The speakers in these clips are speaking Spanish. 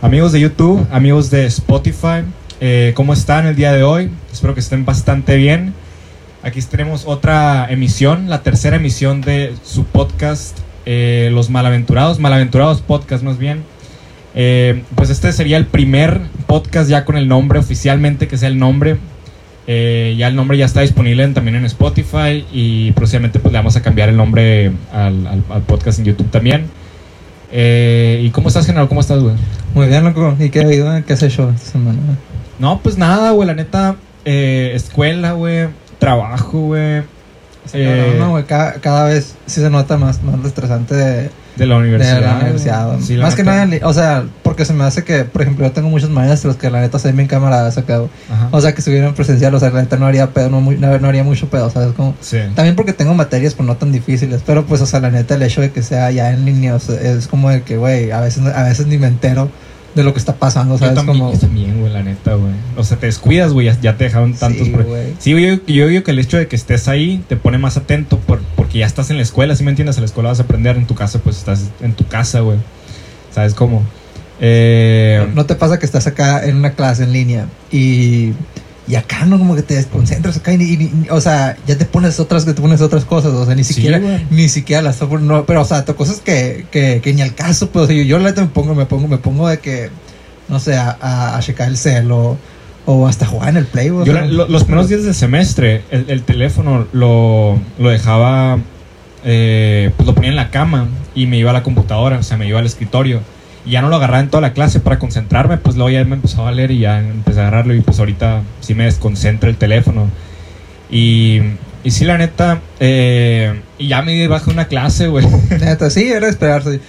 Amigos de YouTube, amigos de Spotify, eh, ¿cómo están el día de hoy? Espero que estén bastante bien. Aquí tenemos otra emisión, la tercera emisión de su podcast, eh, Los Malaventurados, Malaventurados Podcast más bien. Eh, pues este sería el primer podcast ya con el nombre oficialmente, que sea el nombre. Eh, ya el nombre ya está disponible también en Spotify y próximamente pues le vamos a cambiar el nombre al podcast en YouTube también. Eh, ¿Y cómo estás, general? ¿Cómo estás, güey? Muy bien, loco. ¿Y qué ha habido? ¿Qué has hecho esta semana? No, pues nada, güey, la neta, eh, escuela, güey, trabajo, güey, Sí, Eh, cabrón, no, güey, cada, cada vez sí se nota más, más lo estresante de, de la universidad. de la universidad. Sí, la más que nada, o sea, porque se me hace que, por ejemplo, yo tengo muchos maestros que la neta se ven acá, güey. Ajá. O sea, que si hubieran presencial, o sea, la neta no haría pedo, no, muy- no, no haría mucho pedo, ¿sabes? Como, Sí. también porque tengo materias pues no tan difíciles, pero pues, o sea, la neta, el hecho de que sea ya en línea, o sea, es como de que, güey, a veces, a veces ni me entero de lo que está pasando, Yo ¿sabes? también, como, yo también, güey, la neta, güey. O sea, te descuidas, güey, ya, ya te dejaron tantos... Sí, güey. Sí, yo, yo digo que el hecho de que estés ahí te pone más atento por, porque ya estás en la escuela, ¿sí me entiendes? En la escuela vas a aprender, en tu casa pues estás en tu casa, güey. ¿Sabes cómo? Eh, ¿No te pasa que estás acá en una clase en línea y, y acá no como que te desconcentras acá y, y ni- o sea, ya te pones otras que te pones otras cosas, o sea, ni siquiera ni siquiera las no, pero o sea, cosas que, que, que ni al caso, pues yo, yo la me pongo me pongo me pongo de que no sé, a, a, a checar el cel o, hasta jugar en el play, yo sea, la- lo- los primeros días del semestre, el, el teléfono lo, lo dejaba, eh, pues lo ponía en la cama y me iba a la computadora, o sea, me iba al escritorio. Y ya no lo agarraba en toda la clase para concentrarme, pues luego ya me empezó a valer y ya empecé a agarrarlo y pues ahorita sí me desconcentra el teléfono. Y, y sí, la neta, eh, y ya me baja una clase, güey. Neta, sí, era esperarse.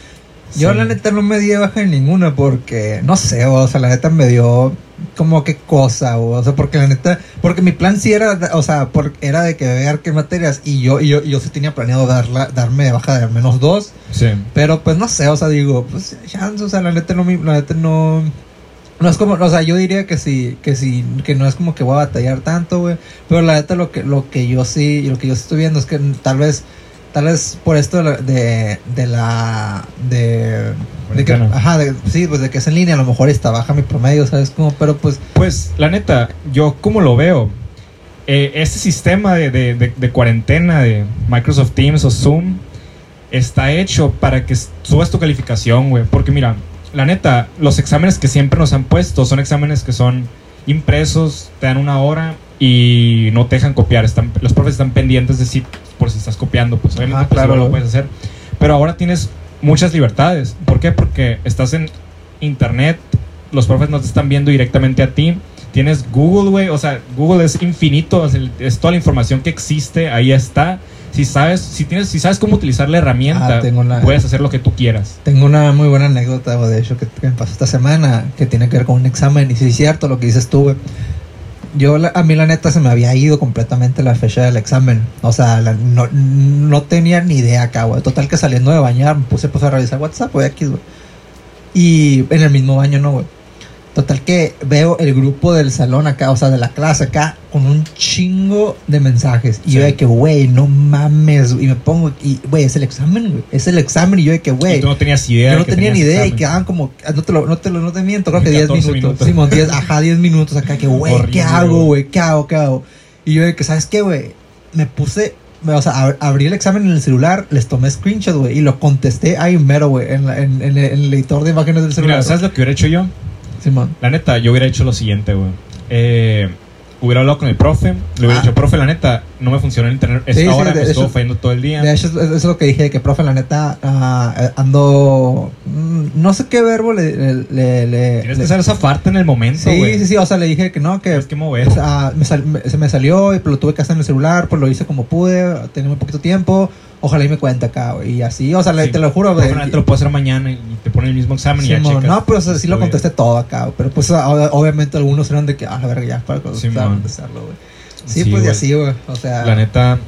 Yo Sí. la neta no me di de baja en ninguna porque, no sé, o sea, la neta me dio como que cosa, o sea, porque la neta, porque mi plan sí era, o sea, por, era de que ver qué materias y yo, y yo, y yo sí tenía planeado darla, darme de baja de al menos dos, Sí. pero pues no sé, o sea, digo, pues chance, o sea, la neta no, me- la neta no, no es como, o sea, yo diría que sí, que sí, que no es como que voy a batallar tanto, güey, pero la neta lo que, lo que yo sí, lo que yo estoy viendo es que tal vez, tal vez por esto de, la- de, de la, de, de que, ajá, de- sí, pues de que es en línea, a lo mejor está baja mi promedio, ¿sabes? Como, pero pues, Pues, la neta, yo como lo veo, eh, este sistema de, cuarentena de Microsoft Teams o Zoom está hecho para que subas tu calificación, güey. Porque mira, la neta, los exámenes que siempre nos han puesto son exámenes que son impresos, te dan una hora y no te dejan copiar. Están, los profes están pendientes de si, por si estás copiando, pues obviamente Ah, pues, claro, lo puedes hacer. Pero ahora tienes muchas libertades. ¿Por qué? Porque estás en internet, los profes no te están viendo directamente a ti. Tienes Google, güey, o sea, Google es infinito, es, el- es toda la información que existe, ahí está. Si sabes, si tienes, si sabes cómo utilizar la herramienta, Ah, una- puedes hacer lo que tú quieras. tengo una muy buena anécdota, de hecho, que, que me pasó esta semana, que tiene que ver con un examen, y sí es cierto lo que dices tú, güey. Yo, a mí la neta se me había ido completamente la fecha del examen. O sea, no, no tenía ni idea acá, güey. Total que saliendo de bañar me puse pues, a revisar WhatsApp, güey, aquí, güey. Y en el mismo baño, no, güey. Total que veo el grupo del salón acá, o sea, de la clase acá, con un chingo de mensajes. Y yo de que, güey, no mames. Y me pongo, y, güey, es el examen, güey. Es el examen. Y yo de que, Y güey. tú no tenías idea. Yo no tenía ni idea y examen. quedaban como, no te lo, no te lo, no te miento, creo que 10 14 minutos. minutos. Simón, 10, ajá, 10 minutos acá, que güey, ¿qué hago, güey. ¿Qué hago, qué hago? Y yo de que, ¿sabes qué, güey? Me puse, o sea, ab- abrí el examen en el celular, les tomé screenshot, güey, y lo contesté ahí mero, güey, en, en el editor de imágenes del celular. Mira, ¿sabes lo que hubiera hecho yo? Simón. La neta, yo hubiera hecho lo siguiente, güey. Eh, hubiera hablado con el profe, le hubiera Ah. dicho, profe, la neta, no me funciona el internet esta Sí, sí, hora, de me estuvo fallando todo el día. De hecho, eso es lo que dije, que, profe, la neta, ah, eh, ando, mm, no sé qué verbo le... le, le- le- Tienes le- que saber esa parte en el momento, Sí, sí, sí, o sea, le dije que no, que Tienes que mover. O sea, me sal- me- se me salió y pues, lo tuve que hacer en el celular, pues lo hice como pude, tenía muy poquito tiempo, ojalá y me cuente acá, güey, y así, o sea, Sí. te lo juro, güey. Lo puedo hacer mañana y te pone el mismo examen y ya checas. no, pero o sea, sí lo bien. contesté todo acá, pero pues obviamente algunos eran de que, ah, la verga, ya, para contestarlo, güey. Sí, Sí, pues y así, güey, o sea... La neta.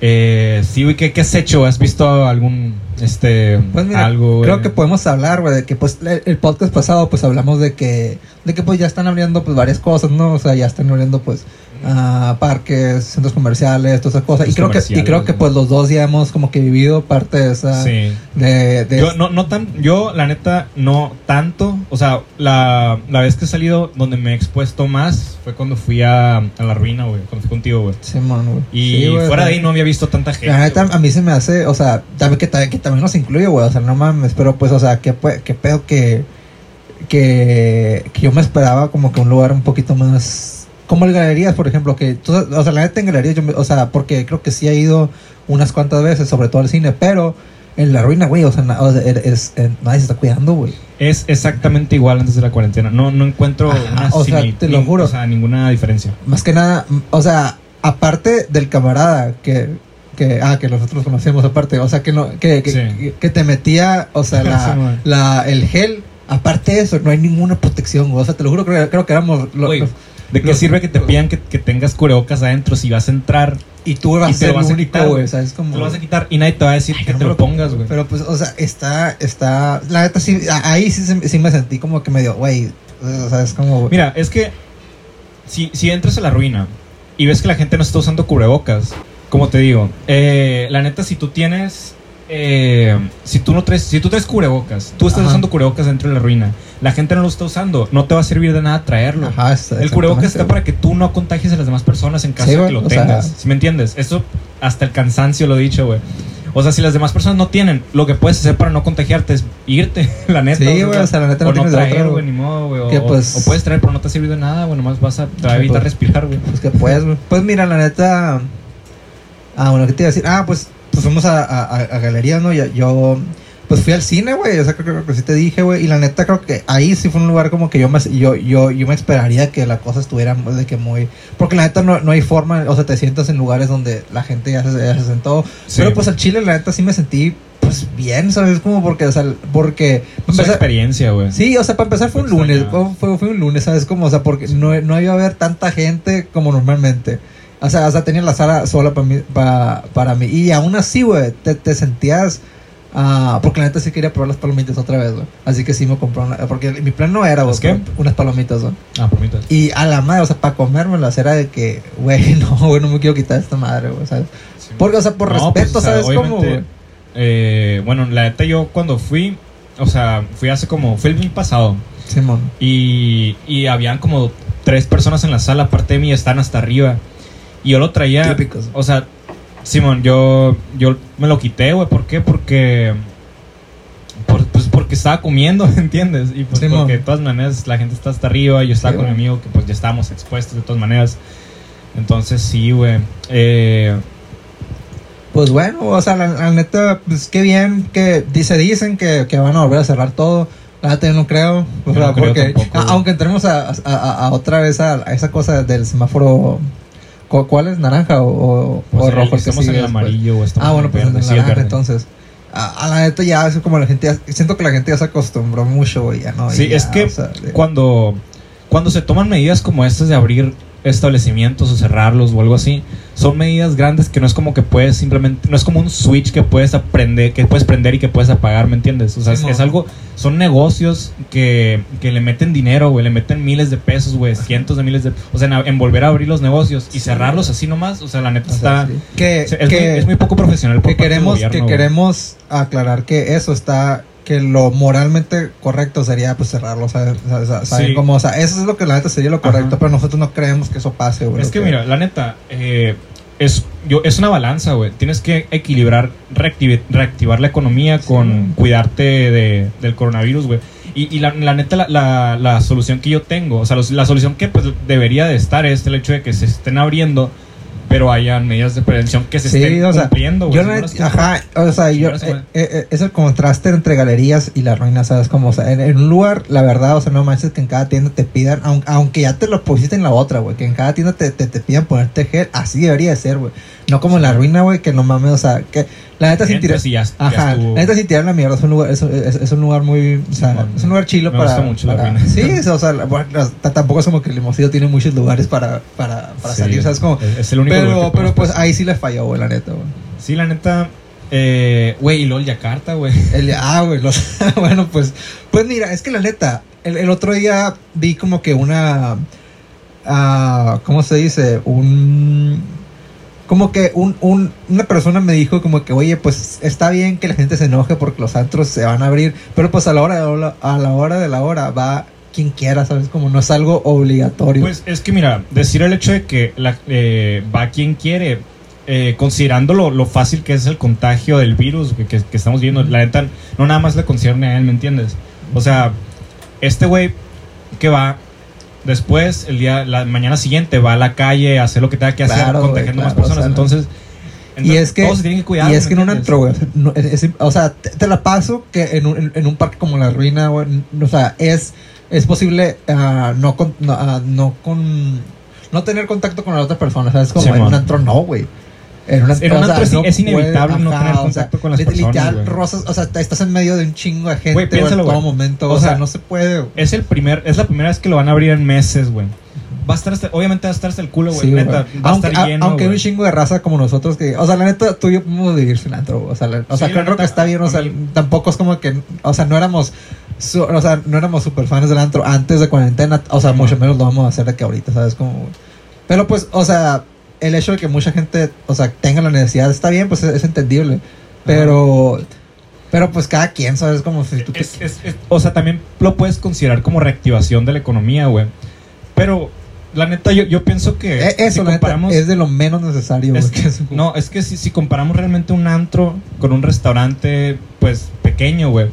Eh, sí, güey, ¿qué, ¿qué has hecho? ¿Has visto algún, este, Pues mira, algo? creo güey? que podemos hablar, güey, de que pues el, el podcast pasado pues hablamos de que de que pues ya están abriendo pues varias cosas, ¿no? O sea, ya están abriendo pues ah, parques, centros comerciales, todas esas cosas. Y creo que, y creo que pues los dos ya hemos como que vivido parte de esa... Sí. De, de- Yo, no, no tan, yo, la neta, no tanto. O sea, la, la vez que he salido donde me he expuesto más fue cuando fui a, a la ruina, güey. Cuando fui contigo, güey. Simón, güey. Y Sí, güey, fuera de ahí no había visto tanta gente. La neta, a mí se me hace, o sea, también que, que también nos incluye, güey, o sea, no mames, pero pues, o sea, qué, qué pedo que, que, que yo me esperaba como que un lugar un poquito más, como el Galerías, por ejemplo, que, tú- o sea, la neta en Galerías, yo o sea, porque creo que sí he ido unas cuantas veces, sobre todo al cine, pero en la ruina, güey, o sea, na- o sea, es- es- eh, nadie se está cuidando, güey. Es exactamente igual antes de la cuarentena. No, no encuentro Ajá, una o sea, te lo juro. O sea, ninguna diferencia. Más que nada, o sea, aparte del camarada que, que ah, que nosotros conocemos aparte, o sea, que no, que, que, Sí. que- que te metía, o sea, la, la, el gel, aparte de eso, no hay ninguna protección, güey. o sea, te lo juro, creo, creo que éramos lo- Güey, los- ¿De qué sirve que te pidan que, que tengas cubrebocas adentro si vas a entrar? y tú vas y a ser vas único, güey. ¿sabes? Como, Te lo vas a quitar y nadie te va a decir Ay, que no te lo pongas, güey. Pero pues, o sea, está, está, la neta sí, ahí sí, sí me sentí como que medio, güey, o sea, es como, Mira, es que si, si entras a la ruina y ves que la gente no está usando cubrebocas, como te digo, eh, la neta, si tú tienes. Eh, si tú no traes, si tú traes cubrebocas, tú estás Ajá. usando cubrebocas dentro de la ruina, la gente no lo está usando, no te va a servir de nada traerlo. ajá, El cubrebocas está para que tú no contagies a las demás personas en caso Sí, de que lo sea- tengas. ¿Sí me entiendes? Eso hasta el cansancio lo he dicho, güey. O sea, si las demás personas no tienen, lo que puedes hacer para no contagiarte es irte, la neta. Sí, güey, o sea, la neta no o no tienes de traer, güey, ni modo, güey. O, pues- o puedes traer, pero no te ha servido de nada, güey. Nomás vas a, te va a evitar pues. respirar, güey. Pues que puedes, güey. Pues mira, la neta. Ah, bueno, ¿qué te iba a decir? Ah, pues, pues fuimos a, a, a- a galería, ¿no? Yo, yo, pues fui al cine, güey. O sea, creo, creo que sí te dije, güey. Y la neta, creo que ahí sí fue un lugar como que yo me, yo, yo, yo me esperaría que la cosa estuviera de que muy. Porque la neta no, no hay forma, o sea, te sientas en lugares donde la gente ya se, ya se sentó. Sí. Pero pues al Chile, la neta sí me sentí, pues bien, ¿sabes? Como porque, o sea, porque. Es una empezar- experiencia, güey. Sí, o sea, para empezar fue un lunes, fue, fue un lunes, ¿sabes? Como, o sea, porque no, no iba a haber tanta gente como normalmente. O sea, o sea tenía la sala sola para mí, para, para mí. Y aún así, güey, te, te sentías... ah, porque la neta sí quería probar las palomitas otra vez, güey. Así que sí me compró una... Porque mi plan no era, güey, unas palomitas, güey. Ah, permítame. Y a la madre, o sea, para comérmelas era de que, güey, no, güey, no me quiero quitar esta madre, güey, ¿sabes? Sí. Porque, o sea, por No, respeto, pues, o sea, ¿sabes cómo, güey? eh, bueno, la neta yo cuando fui, o sea, fui hace como, fue el mes pasado. Simón. Y, y habían como tres personas en la sala, aparte de mí, están hasta arriba. Y yo lo traía. Típicos. O sea, Simón, yo, yo me lo quité, güey. ¿Por qué? Porque. por- pues porque estaba comiendo, ¿entiendes? Y pues porque de todas maneras la gente está hasta arriba. Yo estaba Sí, con mi amigo que pues ya estábamos expuestos de todas maneras. Entonces sí, güey. Eh, Pues bueno, o sea, la, la neta, pues qué bien que dice, dicen que, que van a volver a cerrar todo. La neta yo no creo. O sea, no creo porque tampoco, a- güey. aunque entremos a, a- otra vez a, esa cosa del semáforo, ¿cu- ¿cuál es? ¿Naranja o, o- pues, o el- rojo? el estamos en el amarillo o estamos Ah, bueno, en pues en el naranja, entonces. A, a la neta ya es como la gente, ya- siento que la gente ya se acostumbró mucho, ya no. Sí, ya, es que o sea, de- cuando, cuando se toman medidas como estas de abrir establecimientos o cerrarlos o algo así, son medidas grandes que no es como que puedes simplemente, no es como un switch que puedes aprender, que puedes prender y que puedes apagar, ¿me entiendes? O sea, Sí, es, algo, son negocios que, que le meten dinero, güey, le meten miles de pesos, güey, cientos de miles de, o sea, en, en volver a abrir los negocios y cerrarlos así nomás, o sea, la neta o sea, está, sí. que, es, que- muy, es muy poco profesional por que parte del queremos gobierno, que queremos aclarar que eso está que lo moralmente correcto sería pues cerrarlo ¿sabes? O sea, o sea, ¿saben Sí. cómo? o sea eso es lo que la neta sería lo correcto Ajá. pero nosotros no creemos que eso pase güey Es que mira, la neta, eh, es, yo, es una balanza, güey. Tienes que equilibrar, reactivi- reactivar la economía Sí, con cuidarte de, del coronavirus, güey. Y, y la, la neta, la, la, la solución que yo tengo, o sea, los- la solución que pues, debería de estar es el hecho de que se estén abriendo, pero hayan medidas de prevención que se Sí, estén o sea, cumpliendo, yo Si no las ajá o sea yo las eh, eh, es el contraste entre galerías y la ruina sabes como o sea en, en un lugar la verdad o sea no manches que en cada tienda te pidan aun- aunque, ya te lo pusiste en la otra güey que en cada tienda te, te, te pidan ponerte gel así debería de ser güey no como en la ruina güey que no mames o sea que la neta sin tirar Entras y ya- ya Ajá, estuvo. la neta sin tirar la mierda, es un lugar, es, es- es un lugar muy, o sea, es un lugar chilo Me para, gusta mucho la Ruina. sí, o sea, bueno, tampoco es como que Limosito tiene muchos lugares para, para, para Sí, salir, ¿sabes? Como, es, el único lugar que pero, pero pues pasar. ahí sí le falló, güey, la neta, güey. Sí, la neta, eh, güey, y LOL Yakarta, güey. Ah, güey, los- bueno, pues, pues mira, es que la neta, el, el otro día vi como que una, ah, ¿cómo se dice? Un, como que un, un- una persona me dijo como que, oye, pues está bien que la gente se enoje porque los antros se van a abrir, pero pues a la hora de la, a la hora de la hora va quien quiera, ¿sabes? Como no es algo obligatorio. Pues es que mira, decir el hecho de que la, eh, va quien quiere, eh, considerando lo, lo fácil que es el contagio del virus que, que- que estamos viendo, la neta no nada más le concierne a él, ¿me entiendes? O sea, este güey que va después, el día, la mañana siguiente, va a la calle a hacer lo que tenga que hacer, Claro, contagiando más claro, personas, o sea, entonces, y es que, todos se tienen que cuidar. y es ¿me que en un antro, güey, no, o sea, te, te la paso que en un, en, un parque como la ruina, güey, o sea, es, es posible ah, no, con, no, ah, no con, no tener contacto con la otra persona, ¿sabes? Como Sí, en un antro no, güey. En un En un antro es- es inevitable no tener contacto con las personas, Literal, rozas, o sea, estás en medio de un chingo de gente, en todo momento, O o, sea, sea, no se puede. Es el primer, es la primera vez que lo van a abrir en meses, güey. Va a estar hasta, obviamente va a estar hasta el culo, güey. Sí, neta, güey. va a aunque, estar a- lleno, aunque hay un chingo de raza como nosotros que, o sea, la neta, tú y yo podemos vivir sin antro, o sea, la- o sea, Sí, creo que está bien, o a sea, mí- tampoco es como que, o sea, no éramos, su- o sea, no éramos super fans del antro antes de cuarentena, o sea, mucho menos lo vamos a hacer de que ahorita, ¿sabes? Como, pero pues, o sea, el hecho de que mucha gente, o sea, tenga la necesidad está bien, pues es, es entendible, pero, pero pues cada quien, ¿sabes? Como si tú Es- es- es- o sea, también lo puedes considerar como reactivación de la economía, güey. Pero, la neta, yo, yo pienso que Eh, eso, si la neta, es de lo menos necesario, es que- no, es que si, si comparamos realmente un antro con un restaurante, pues, pequeño, güey.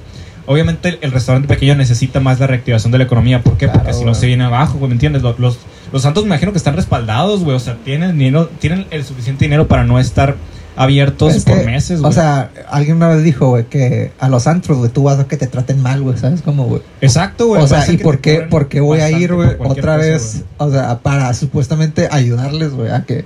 Obviamente el, el restaurante pequeño necesita más la reactivación de la economía. ¿Por qué? Claro, Porque si no se viene abajo, güey, ¿me entiendes? Los, los, los santos me imagino que están respaldados, güey. O sea, tienen, dinero, tienen el suficiente dinero para no estar abiertos Es por meses, güey. O sea, alguien una vez dijo, güey, que a los antros, güey, tú vas a que te traten mal, güey, ¿sabes? Como, güey. Exacto, güey. O sea, ¿y por qué, cobren por qué voy a ir, güey, otra cosa, vez? O sea, para supuestamente ayudarles, güey, a que,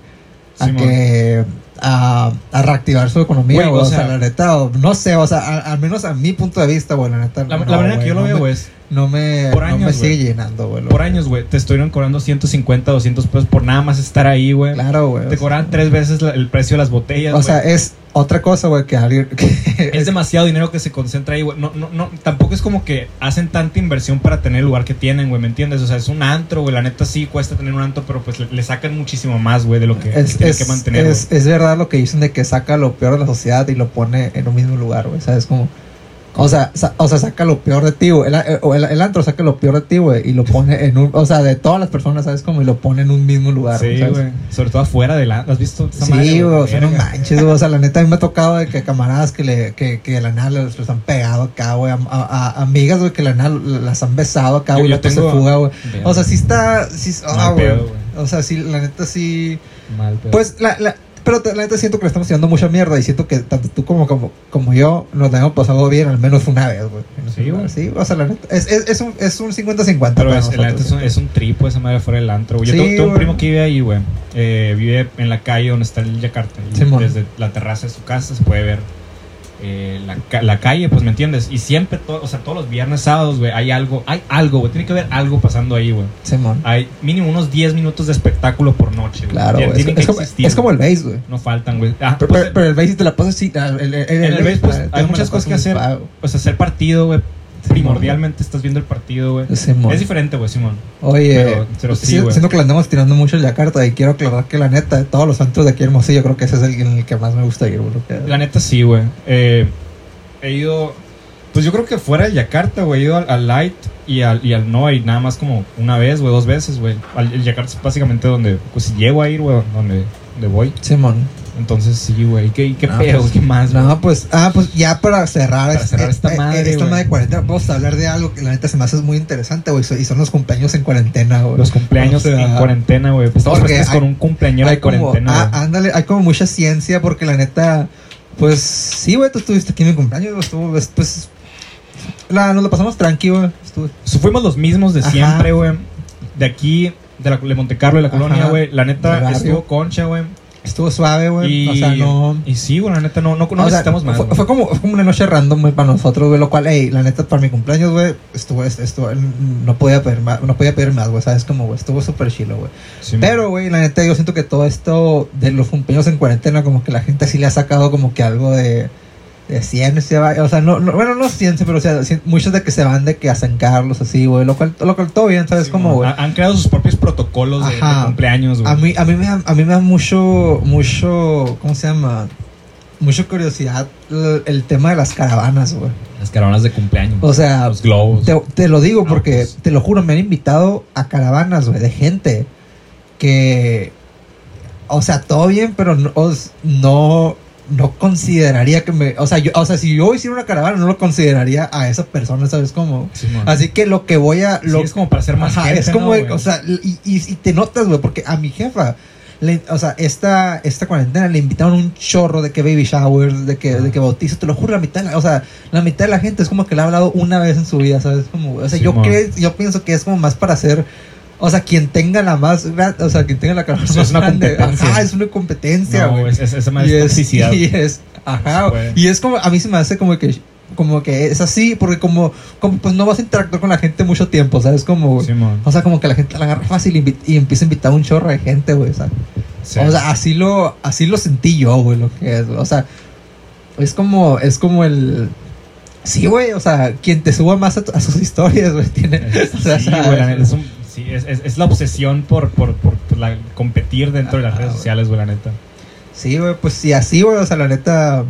a que, a, a reactivar su economía, Güey, o O, sea, sea, la neta, o- no sé, o sea, a- al menos a mi punto de vista, güey, la neta. La, no, la manera que yo lo veo, me- es No me, Por no años, me güey. sigue llenando, güey. por años, güey, te estuvieron cobrando 150, 200 pesos por nada más estar ahí, güey. Claro, güey. Te o cobran sea, tres veces la- el precio de las botellas, O sea, es otra cosa, güey, que alguien. que- Es demasiado dinero que se concentra ahí, güey. No, no, no, tampoco es como que hacen tanta inversión para tener el lugar que tienen, güey, ¿me entiendes? O sea, es un antro, güey. La neta sí cuesta tener un antro, pero pues le, le sacan muchísimo más, güey, de lo que, es, que tienen es, que mantener. es, es verdad lo que dicen de que saca lo peor de la sociedad y lo pone en un mismo lugar, güey. ¿Sabes? Como. O sea, sa- o sea, saca lo peor de ti, güey. El, eh, el, el antro saca lo peor de ti, güey. Y lo pone en un. O sea, de todas las personas, ¿sabes? Como y lo pone en un mismo lugar. Sí, güey. Sobre todo afuera de la... ¿Has visto esa Sí, güey, o sea, no manches, güey. O sea, la neta, a mí me ha tocado de que camaradas que le, que, que de la nada les, les han pegado acá, güey. A, a- a amigas, güey, que de la nada las han besado acá, güey. Y luego se tengo- fuga, güey. O sea, sí está. Sí, ah, güey. O sea, sí, la neta sí. Mal pedo. Pues la, la, pero la neta siento que le estamos tirando mucha mierda y siento que tanto tú como, como, como yo nos la hemos pasado bien al menos una vez, güey. Sí, güey. Sí, o sea, la neta, es, es, es un es un 50-50 Pero es, la neta es un, es un tripo esa madre fuera del antro, güey. Yo Sí, tengo, tengo un primo que vive ahí, güey. Eh, vive en la calle donde está el Yakarta. Simón. desde la terraza de su casa se puede ver eh, la, la calle, pues, ¿me entiendes? Y siempre, to- o sea, todos los viernes, sábados, güey, hay algo, hay algo, güey. Tiene que haber algo pasando ahí, güey. Simón. Hay mínimo unos 10 minutos de espectáculo por noche, güey. Claro, güey. Es, que es como, existir, es como el base, güey. No faltan, güey. Ah, Pero, pues, pero, pero el base si te la pasas así. ah, El, el, el, en el base, pues, ah, hay muchas cosas que hacer. muy suave. Pues hacer partido, güey. Primordialmente estás viendo el partido, güey. Es diferente, güey, Simón. Oye, Pero- pero sí, si- güey. siento que le andamos tirando mucho el Yakarta y quiero aclarar que la neta, de todos los antros de aquí Hermosillo, creo que ese es el en el que más me gusta ir, güey. La neta sí, güey. Eh, he ido. Pues yo creo que fuera de Yakarta, güey. He ido al, al Light y al, y al No y nada más como una vez, güey, dos veces, güey. Al- El Yakarta es básicamente donde. Pues si llego a ir, güey, donde, donde voy. Simón. Entonces sí, güey. ¿Qué, qué No, pedo? pues, ¿Qué más, güey? No, pues, ah, pues ya para cerrar, Para este- cerrar esta eh, madre, esta madre de cuarentena, vamos a hablar de algo que la neta se me hace muy interesante, güey, y son los cumpleaños en cuarentena, güey. Los cumpleaños O sea, en cuarentena, güey. Pues estamos presentes con hay- un cumpleañero hay de como, cuarentena, ah, güey. ándale, hay como mucha ciencia porque la neta, pues sí, güey, tú estuviste aquí en mi cumpleaños, güey, estuvo, pues, la, nos lo pasamos tranquilo, güey, Fuimos los mismos de Ajá. siempre, güey. De aquí, de, la, de Monte Carlo, de la Ajá. colonia, güey. La neta, estuvo concha, güey. Estuvo suave, güey, o sea, no... y sí, güey, la neta, no, no, no o sea, necesitamos más. fue, fue como, fue como una noche random güey, para nosotros, güey, lo cual, hey, la neta, para mi cumpleaños, güey, estuvo, estuvo, no podía pedir más, no podía pedir más, güey, sabes, como, güey, estuvo súper chilo, güey. Sí, Pero, güey, la neta, yo siento que todo esto de los cumpleaños en cuarentena, como que la gente sí le ha sacado como que algo de. De cien, se va- o sea, no, no- bueno, no cien, pero o sea, muchos de que se van de que a San Carlos, así, güey, lo cual, lo cual todo bien, ¿sabes? Sí, como, güey. Ha- Han creado sus propios protocolos de, cumpleaños, güey. A mí, a mí me da, a mí me da mucho, mucho, ¿cómo se llama? Mucha curiosidad el, el tema de las caravanas, güey. Las caravanas de cumpleaños. O sea, los globos. te, te lo digo porque, Autos. te lo juro, me han invitado a caravanas, güey, de gente que, o sea, todo bien, pero no, no, no consideraría que me, o sea, yo, o sea, si yo hiciera una caravana, no lo consideraría a esa persona, ¿sabes? Sí, mon. así que lo que voy a, Sí, es como para hacer más Ajá, gente, es como, o sea, y, y, y te notas, güey, porque a mi jefa, le- o sea, esta, esta cuarentena le invitaron un chorro de que baby showers, de que, de que bautizo, te lo juro, la mitad, de la- o sea, la mitad de la gente es como que le ha hablado una vez en su vida, ¿sabes? Como, o sea, yo, Simón. cre- yo pienso que es como más para hacer, o sea, quien tenga la más, gran- o sea, quien tenga la Sí, más es una grande, competencia. ajá, es una competencia, No, es, es, más y es, y es, ajá, y es como, a mí se me hace como que, como que es así, porque como, como pues no vas a interactuar con la gente mucho tiempo, ¿sabes? Como, Sí, o sea, como que la gente la agarra fácil y, empieza a invitar a un chorro de gente, güey. O sea, Sí. o sea, así lo, así lo sentí yo, güey, lo que es. güey. O sea, es como, es como el. Sí, güey, o sea, quien te suba más a, sus historias, güey, tiene. o sea, güey, es, un- sí, es, es- es la obsesión por, por, por, por la, competir dentro de las Ajá, redes sociales, güey, la neta. Sí, güey, pues sí, así, güey, o sea, la neta.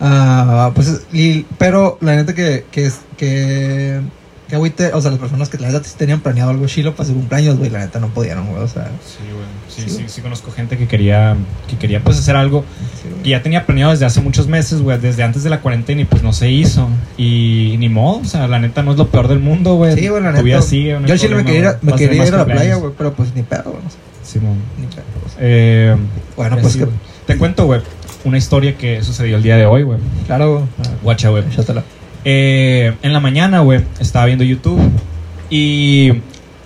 ah, pues, y- pero la neta que, que que, que agüite, o sea, las personas que la neta tenían planeado algo chilo para su cumpleaños, güey, la neta no pudieron, güey, o sea. Sí, güey. Sí, Sí, sí, conozco gente que quería, que quería pues hacer algo sí, que ya tenía planeado desde hace muchos meses, güey, desde antes de la cuarentena y pues no se hizo. Y ni modo, o sea, la neta no es lo peor del mundo, güey. Sí, güey, la Tu neta. vida sigue, no yo chile me quería ir a, güey. me quería ir a la playa, güey, pero pues ni pedo, güey. no sé, Simón. ni pedo, o sea. Eh, Bueno, pues que. Te cuento, güey, una historia que sucedió el día de hoy, güey. claro, güey. Guacha, güey. Eh, en la mañana, güey, estaba viendo YouTube y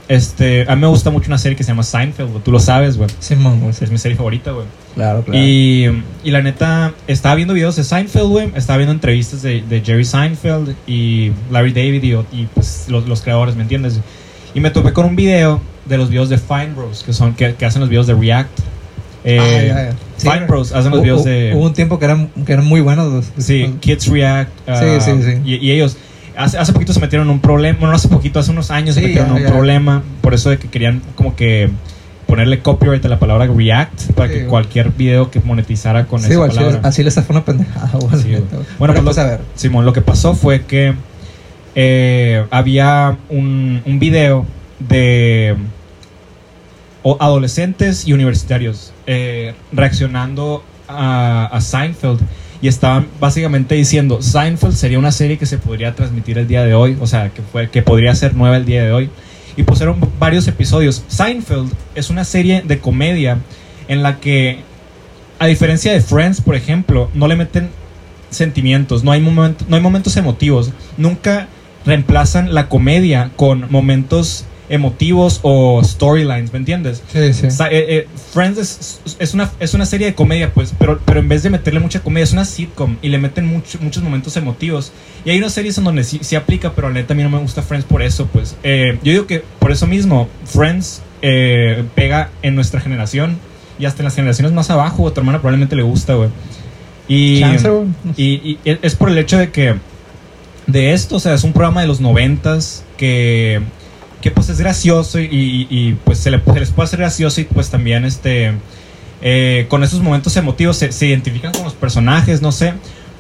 este, a mí me gusta mucho una serie que se llama Seinfeld. Tú lo sabes, güey. Sí. Es mi serie favorita, güey. Claro, claro. Y, y la neta, estaba viendo videos de Seinfeld, güey. Estaba viendo entrevistas de, de Jerry Seinfeld y Larry David y, y, pues los, los creadores, ¿me entiendes? Y me topé con un video de los videos de Fine Bros, que, son, que, que hacen los videos de React. Eh, Ah, ya, ya. Sí. Bros hacen los videos de... Hubo un tiempo que eran, que eran muy buenos. los- Sí, los- Kids React. Sí, ah, sí, sí. Y, y ellos, hace, hace poquito se metieron en un problema, bueno, no hace poquito, hace unos años se Sí, metieron ya, en un ya. problema, por eso de que querían como que ponerle copyright a la palabra React para Sí, que cualquier video que monetizara con Sí, esa así, palabra. así les fue una pendejada. Sí. Bueno, pues, pues a ver. Simón, lo que pasó fue que eh, había un, un video de o- adolescentes y universitarios eh, reaccionando a, Seinfeld y estaban básicamente diciendo Seinfeld sería una serie que se podría transmitir el día de hoy, o sea, que, fue, que podría ser nueva el día de hoy. Y pusieron varios episodios. Seinfeld es una serie de comedia en la que, a diferencia de Friends, por ejemplo, no le meten sentimientos, no hay, no hay momentos emotivos. Nunca reemplazan la comedia con momentos emotivos o storylines, ¿me entiendes? Sí, sí. Eh, eh, Friends es, es una, es una serie de comedia, pues, pero, pero en vez de meterle mucha comedia, es una sitcom y le meten mucho- muchos momentos emotivos. Y hay unas series en donde sí, sí aplica, pero la a mí no me gusta Friends por eso, pues. Eh, yo digo que por eso mismo, Friends pega en nuestra generación y hasta en las generaciones más abajo, a tu hermana probablemente le gusta, güey. Y, Chance, y, y es por el hecho de que de esto, o sea, es un programa de los noventas que, que pues es gracioso y, y- y, pues se, le, se les puede hacer gracioso y pues también este eh, con esos momentos emotivos se, se identifican con los personajes, no sé.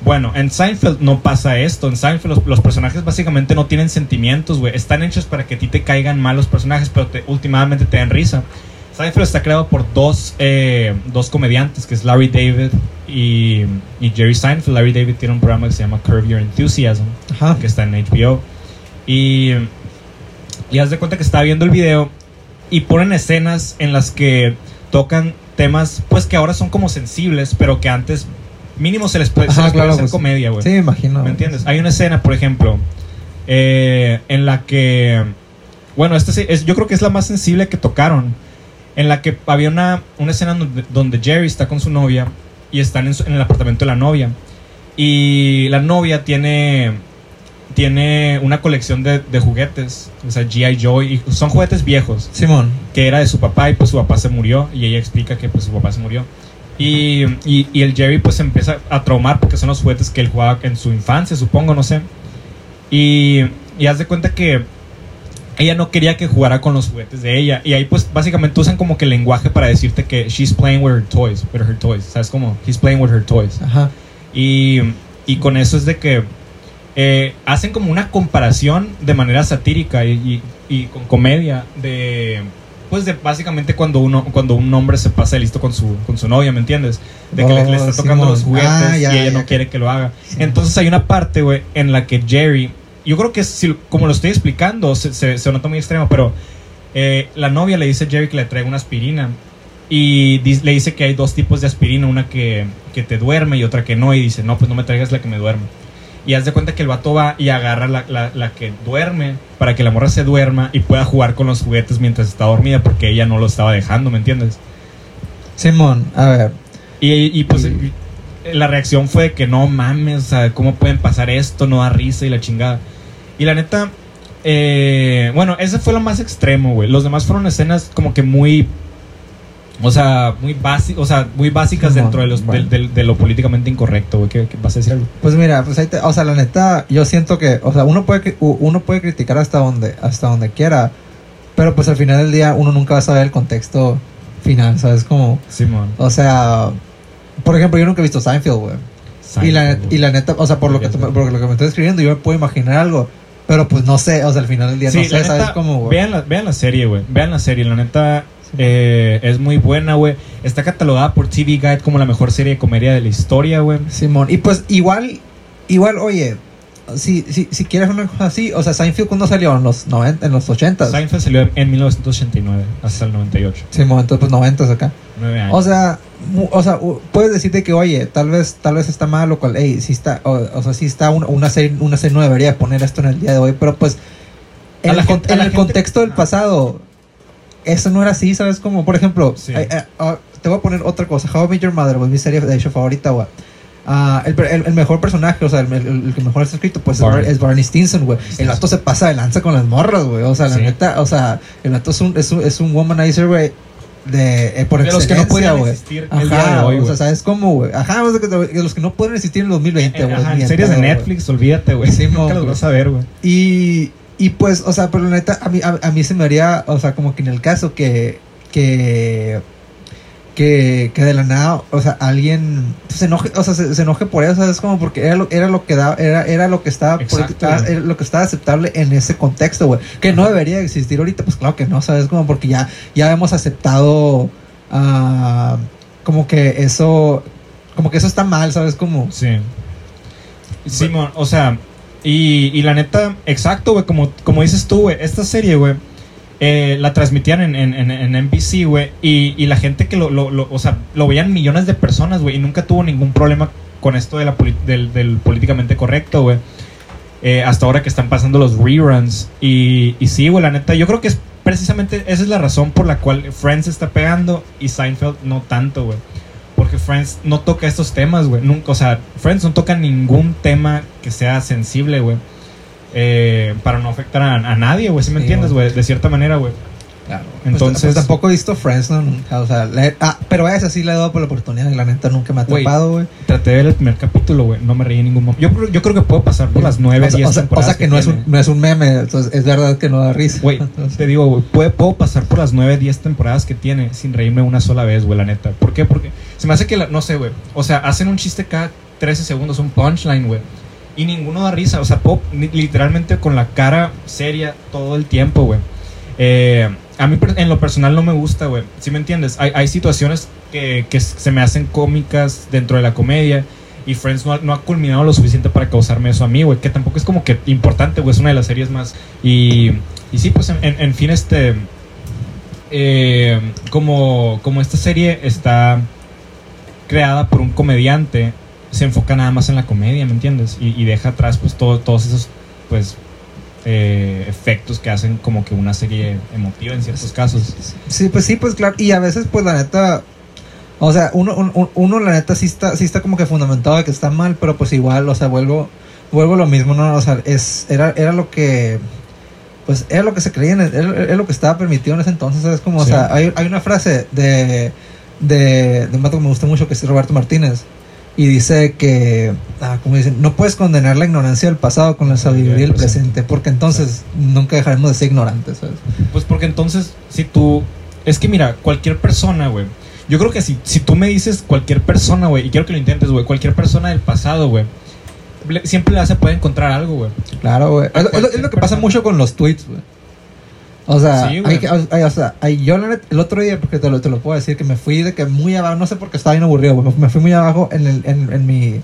Bueno, en Seinfeld no pasa esto. En Seinfeld los, los personajes básicamente no tienen sentimientos, güey. Están hechos para que a ti te caigan mal los personajes, pero te- últimamente te dan risa. Seinfeld está creado por dos, eh, dos comediantes, que es Larry David y, y Jerry Seinfeld. Larry David tiene un programa que se llama Curb Your Enthusiasm, Ajá. que está en HBO. Y, y haz de cuenta que estaba viendo el video y ponen escenas en las que tocan temas, pues que ahora son como sensibles, pero que antes mínimo se les puede, se les puede claro, hacer pues, comedia, güey. Sí, me imagino. ¿Me entiendes? Hay una escena, por ejemplo, eh, en la que, bueno, esta es, yo creo que es la más sensible que tocaron, en la que había una, una escena donde, donde Jerry está con su novia y están en, su- en el apartamento de la novia. Y la novia tiene, tiene una colección de, de juguetes, o sea, G.I. Joe, y son juguetes viejos Simón. que era de su papá y pues su papá se murió y ella explica que pues su papá se murió Y, y, y el Jerry pues empieza a traumar porque son los juguetes que él jugaba en su infancia, supongo, no sé. Y, y haz de cuenta que ella no quería que jugara con los juguetes de ella. Y ahí pues básicamente usan como que lenguaje para decirte que she's playing with her toys, with her toys. ¿Sabes cómo? He's playing with her toys. Ajá. Y, y con eso es de que eh, hacen como una comparación de manera satírica y, y- y con comedia de pues de básicamente cuando uno cuando un hombre se pasa de listo con su con su novia, ¿me entiendes? De que le, le Oh, está tocando Simón. los juguetes Ah, ya, y ella ya, no ya. quiere que lo haga. Sí. Entonces hay una parte, güey, en la que Jerry, yo creo que si, como lo estoy explicando, se, se, se nota muy extremo, pero eh, la novia le dice a Jerry que le traiga una aspirina y le dice que hay dos tipos de aspirina, una que, que te duerme y otra que no, y dice, no, pues no me traigas la que me duerme. Y haz de cuenta que el vato va y agarra la, la, la que duerme para que la morra se duerma y pueda jugar con los juguetes mientras está dormida porque ella no lo estaba dejando, ¿me entiendes? Simón, a ver. Y, y, pues Y- la reacción fue de que no mames, o sea, ¿cómo pueden pasar esto? No da risa y la chingada. Y la neta, eh, bueno, ese fue lo más extremo, güey. Los demás fueron escenas como que muy, o sea, muy básicas, o sea, muy básicas dentro de, los, bueno. de lo políticamente incorrecto, güey. ¿Qué, qué vas a decir algo? Pues mira, pues ahí te- o sea, la neta, yo siento que, o sea, uno puede, uno puede criticar hasta donde, hasta donde quiera, pero pues al final del día uno nunca va a saber el contexto final, ¿sabes? Como, Simón. o sea, por ejemplo, yo nunca he visto Seinfeld, güey. Y la, y la neta, o sea, por lo, que, por lo que me estás escribiendo, yo me puedo imaginar algo, pero pues no sé, o sea, al final del día Sí, no sé, ¿sabes? Como, güey. vean, la, vean la serie, güey. Vean la serie. La neta eh, es muy buena, güey. Está catalogada por TV Guide como la mejor serie de comedia de la historia, güey. Simón, y pues igual, igual, oye, si, si, si quieres una cosa así, o sea, Seinfeld cuando salió en los 90, en los 80 Seinfeld salió en 1989 hasta el 98. Simón, entonces pues 90 acá. Nueve años. O sea, o sea, puedes decirte que, oye, tal vez, tal vez está mal, lo cual, hey, sí está, o, o sea, sí está una, una serie, una serie no debería poner esto en el día de hoy, pero pues, en el, con- gente- a en la el gente- contexto del pasado, eso no era así, ¿sabes? Como, por ejemplo, Sí. ay, ay, ah, te voy a poner otra cosa, How I Met Your Mother, güey, mi serie de hecho favorita, güey. Ah, el, el- el mejor personaje, o sea, el, el- que mejor está escrito, pues es Barney. Bar- es Barney Stinson, güey. El vato se pasa de lanza con las morras, güey. O sea, la Sí. neta, o sea, el vato es un, es un, es un womanizer, güey, de, eh, por de los que no podían güey. existir Ajá, el día de hoy, o sea, ¿sabes cómo, güey? Ajá, o sea, de los que no pueden existir en el 2020, Eh, güey. en series de. Netflix, olvídate, güey. Sí, Nunca mo, los vas a ver, güey. Y, y pues, o sea, pero la neta, a mí, a, a mí se me haría, o sea, como que en el caso que, que, que, que de la nada, o sea, alguien se enoje, o sea, se, se enoje por eso, es como porque era lo, era lo que da, era, era lo que estaba, era lo que estaba aceptable en ese contexto, güey. Que no debería existir ahorita, pues claro que no, sabes, como porque ya, ya hemos aceptado, ah, como que eso, como que eso está mal, sabes, como. Sí. Simón, o sea, y, y la neta, exacto, güey, como, como dices tú, güey, esta serie, güey, eh, la transmitían en, en, en, en NBC, güey, y, y la gente que lo, lo, lo- o sea, lo veían millones de personas, güey, y nunca tuvo ningún problema con esto de la del políticamente correcto, güey. Eh, hasta ahora que están pasando los reruns. Y, y sí, güey, la neta, yo creo que es precisamente esa es la razón por la cual Friends está pegando y Seinfeld no tanto, güey. Porque Friends no toca estos temas, güey. Nunca, o sea, Friends no toca ningún tema que sea sensible, güey. Eh, para no afectar a, a nadie, güey. ¿Sí me Sí, entiendes, güey? De cierta manera, güey. Claro. Entonces- Pues, pues tampoco he visto Friends, ¿no? Nunca, o sea, le- ah, pero a esa sí le he dado por la oportunidad y la neta nunca me ha atrapado, güey. Traté de ver el primer capítulo, güey. No me reí en ningún momento. Yo, creo- yo creo que puedo pasar por las nueve, o sea, diez o sea, o temporadas sea que, no, es un, no es un meme, entonces es verdad que no da risa. Güey, Entonces, te digo, güey, puedo, pasar por las 9, 10 temporadas que tiene sin reírme una sola vez, güey, la neta. ¿Por qué? Porque se me hace que, la- no sé, güey. O sea, hacen un chiste cada 13 segundos, un punchline, güey. Y ninguno da risa. O sea, puedo ni- literalmente con la cara seria todo el tiempo, güey. Eh, a mí en lo personal no me gusta, güey. ¿Sí me entiendes? Hay, hay situaciones que, que se me hacen cómicas dentro de la comedia. Y Friends no ha, no ha culminado lo suficiente para causarme eso a mí, güey. Que tampoco es como que importante, güey. Es una de las series más. Y, y sí, pues en, en- en fin, este. eh, como, como esta serie está creada por un comediante, se enfoca nada más en la comedia, ¿me entiendes? Y, y deja atrás, pues, todo- todos esos, pues. Eh, efectos que hacen como que una serie emotiva en ciertos casos. Sí, pues sí, pues claro. Y a veces, pues la neta. O sea, uno, un- uno la neta sí está, sí está como que fundamentado de que está mal, pero pues igual, o sea, vuelvo, vuelvo lo mismo, ¿no? O sea, es, era, era lo que. Pues era lo que se creía, en el- era, era lo que estaba permitido en ese entonces, ¿sabes? Como, Sí. o sea, hay, hay una frase de, de, de un vato que me gusta mucho, que es Roberto Martínez. Y dice que, ah, como dicen, no puedes condenar la ignorancia del pasado con la sabiduría del presente, porque entonces nunca dejaremos de ser ignorantes, ¿sabes? Pues porque entonces, si tú. Es que mira, cualquier persona, güey. Yo creo que si, si tú me dices cualquier persona, güey, y quiero que lo intentes, güey, cualquier persona del pasado, güey, siempre a poder encontrar algo, güey. Claro, güey. Es, es lo que pasa mucho con los tweets, güey. O sea, Sí, hay que- hay- o sea, hay- yo el otro día, porque te lo, te lo puedo decir, que me fui de que muy abajo, no sé por qué estaba bien aburrido, güey. Me, fui muy abajo en, el, en, en mi,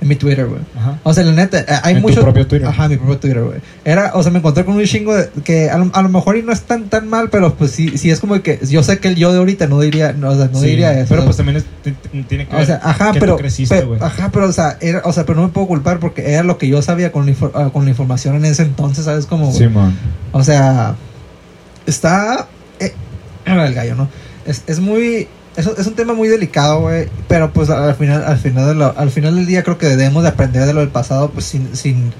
en mi Twitter, güey. O sea, la neta, eh, hay En tu mucho... propio Twitter. Ajá, mi propio Twitter, güey. Era, o sea, me encontré con un chingo de, que a lo, a lo mejor y no es tan, tan mal, pero pues sí, sí es como que yo sé que el yo de ahorita no diría, no, o sea, no Sí, diría eso. Pero pues también es- tiene que O ver sea, ajá, que pero, creciste, pe- güey. ajá, pero, o sea, era, o sea, pero no me puedo culpar porque era lo que yo sabía con la, ah, con la información en ese entonces, ¿sabes? Como, güey. Simón. o sea, está, eh, el gallo, ¿no? Es, es muy, es, es un tema muy delicado, güey, pero pues al final, al final, de lo- al final del día creo que debemos de aprender de lo del pasado, pues sin, sin,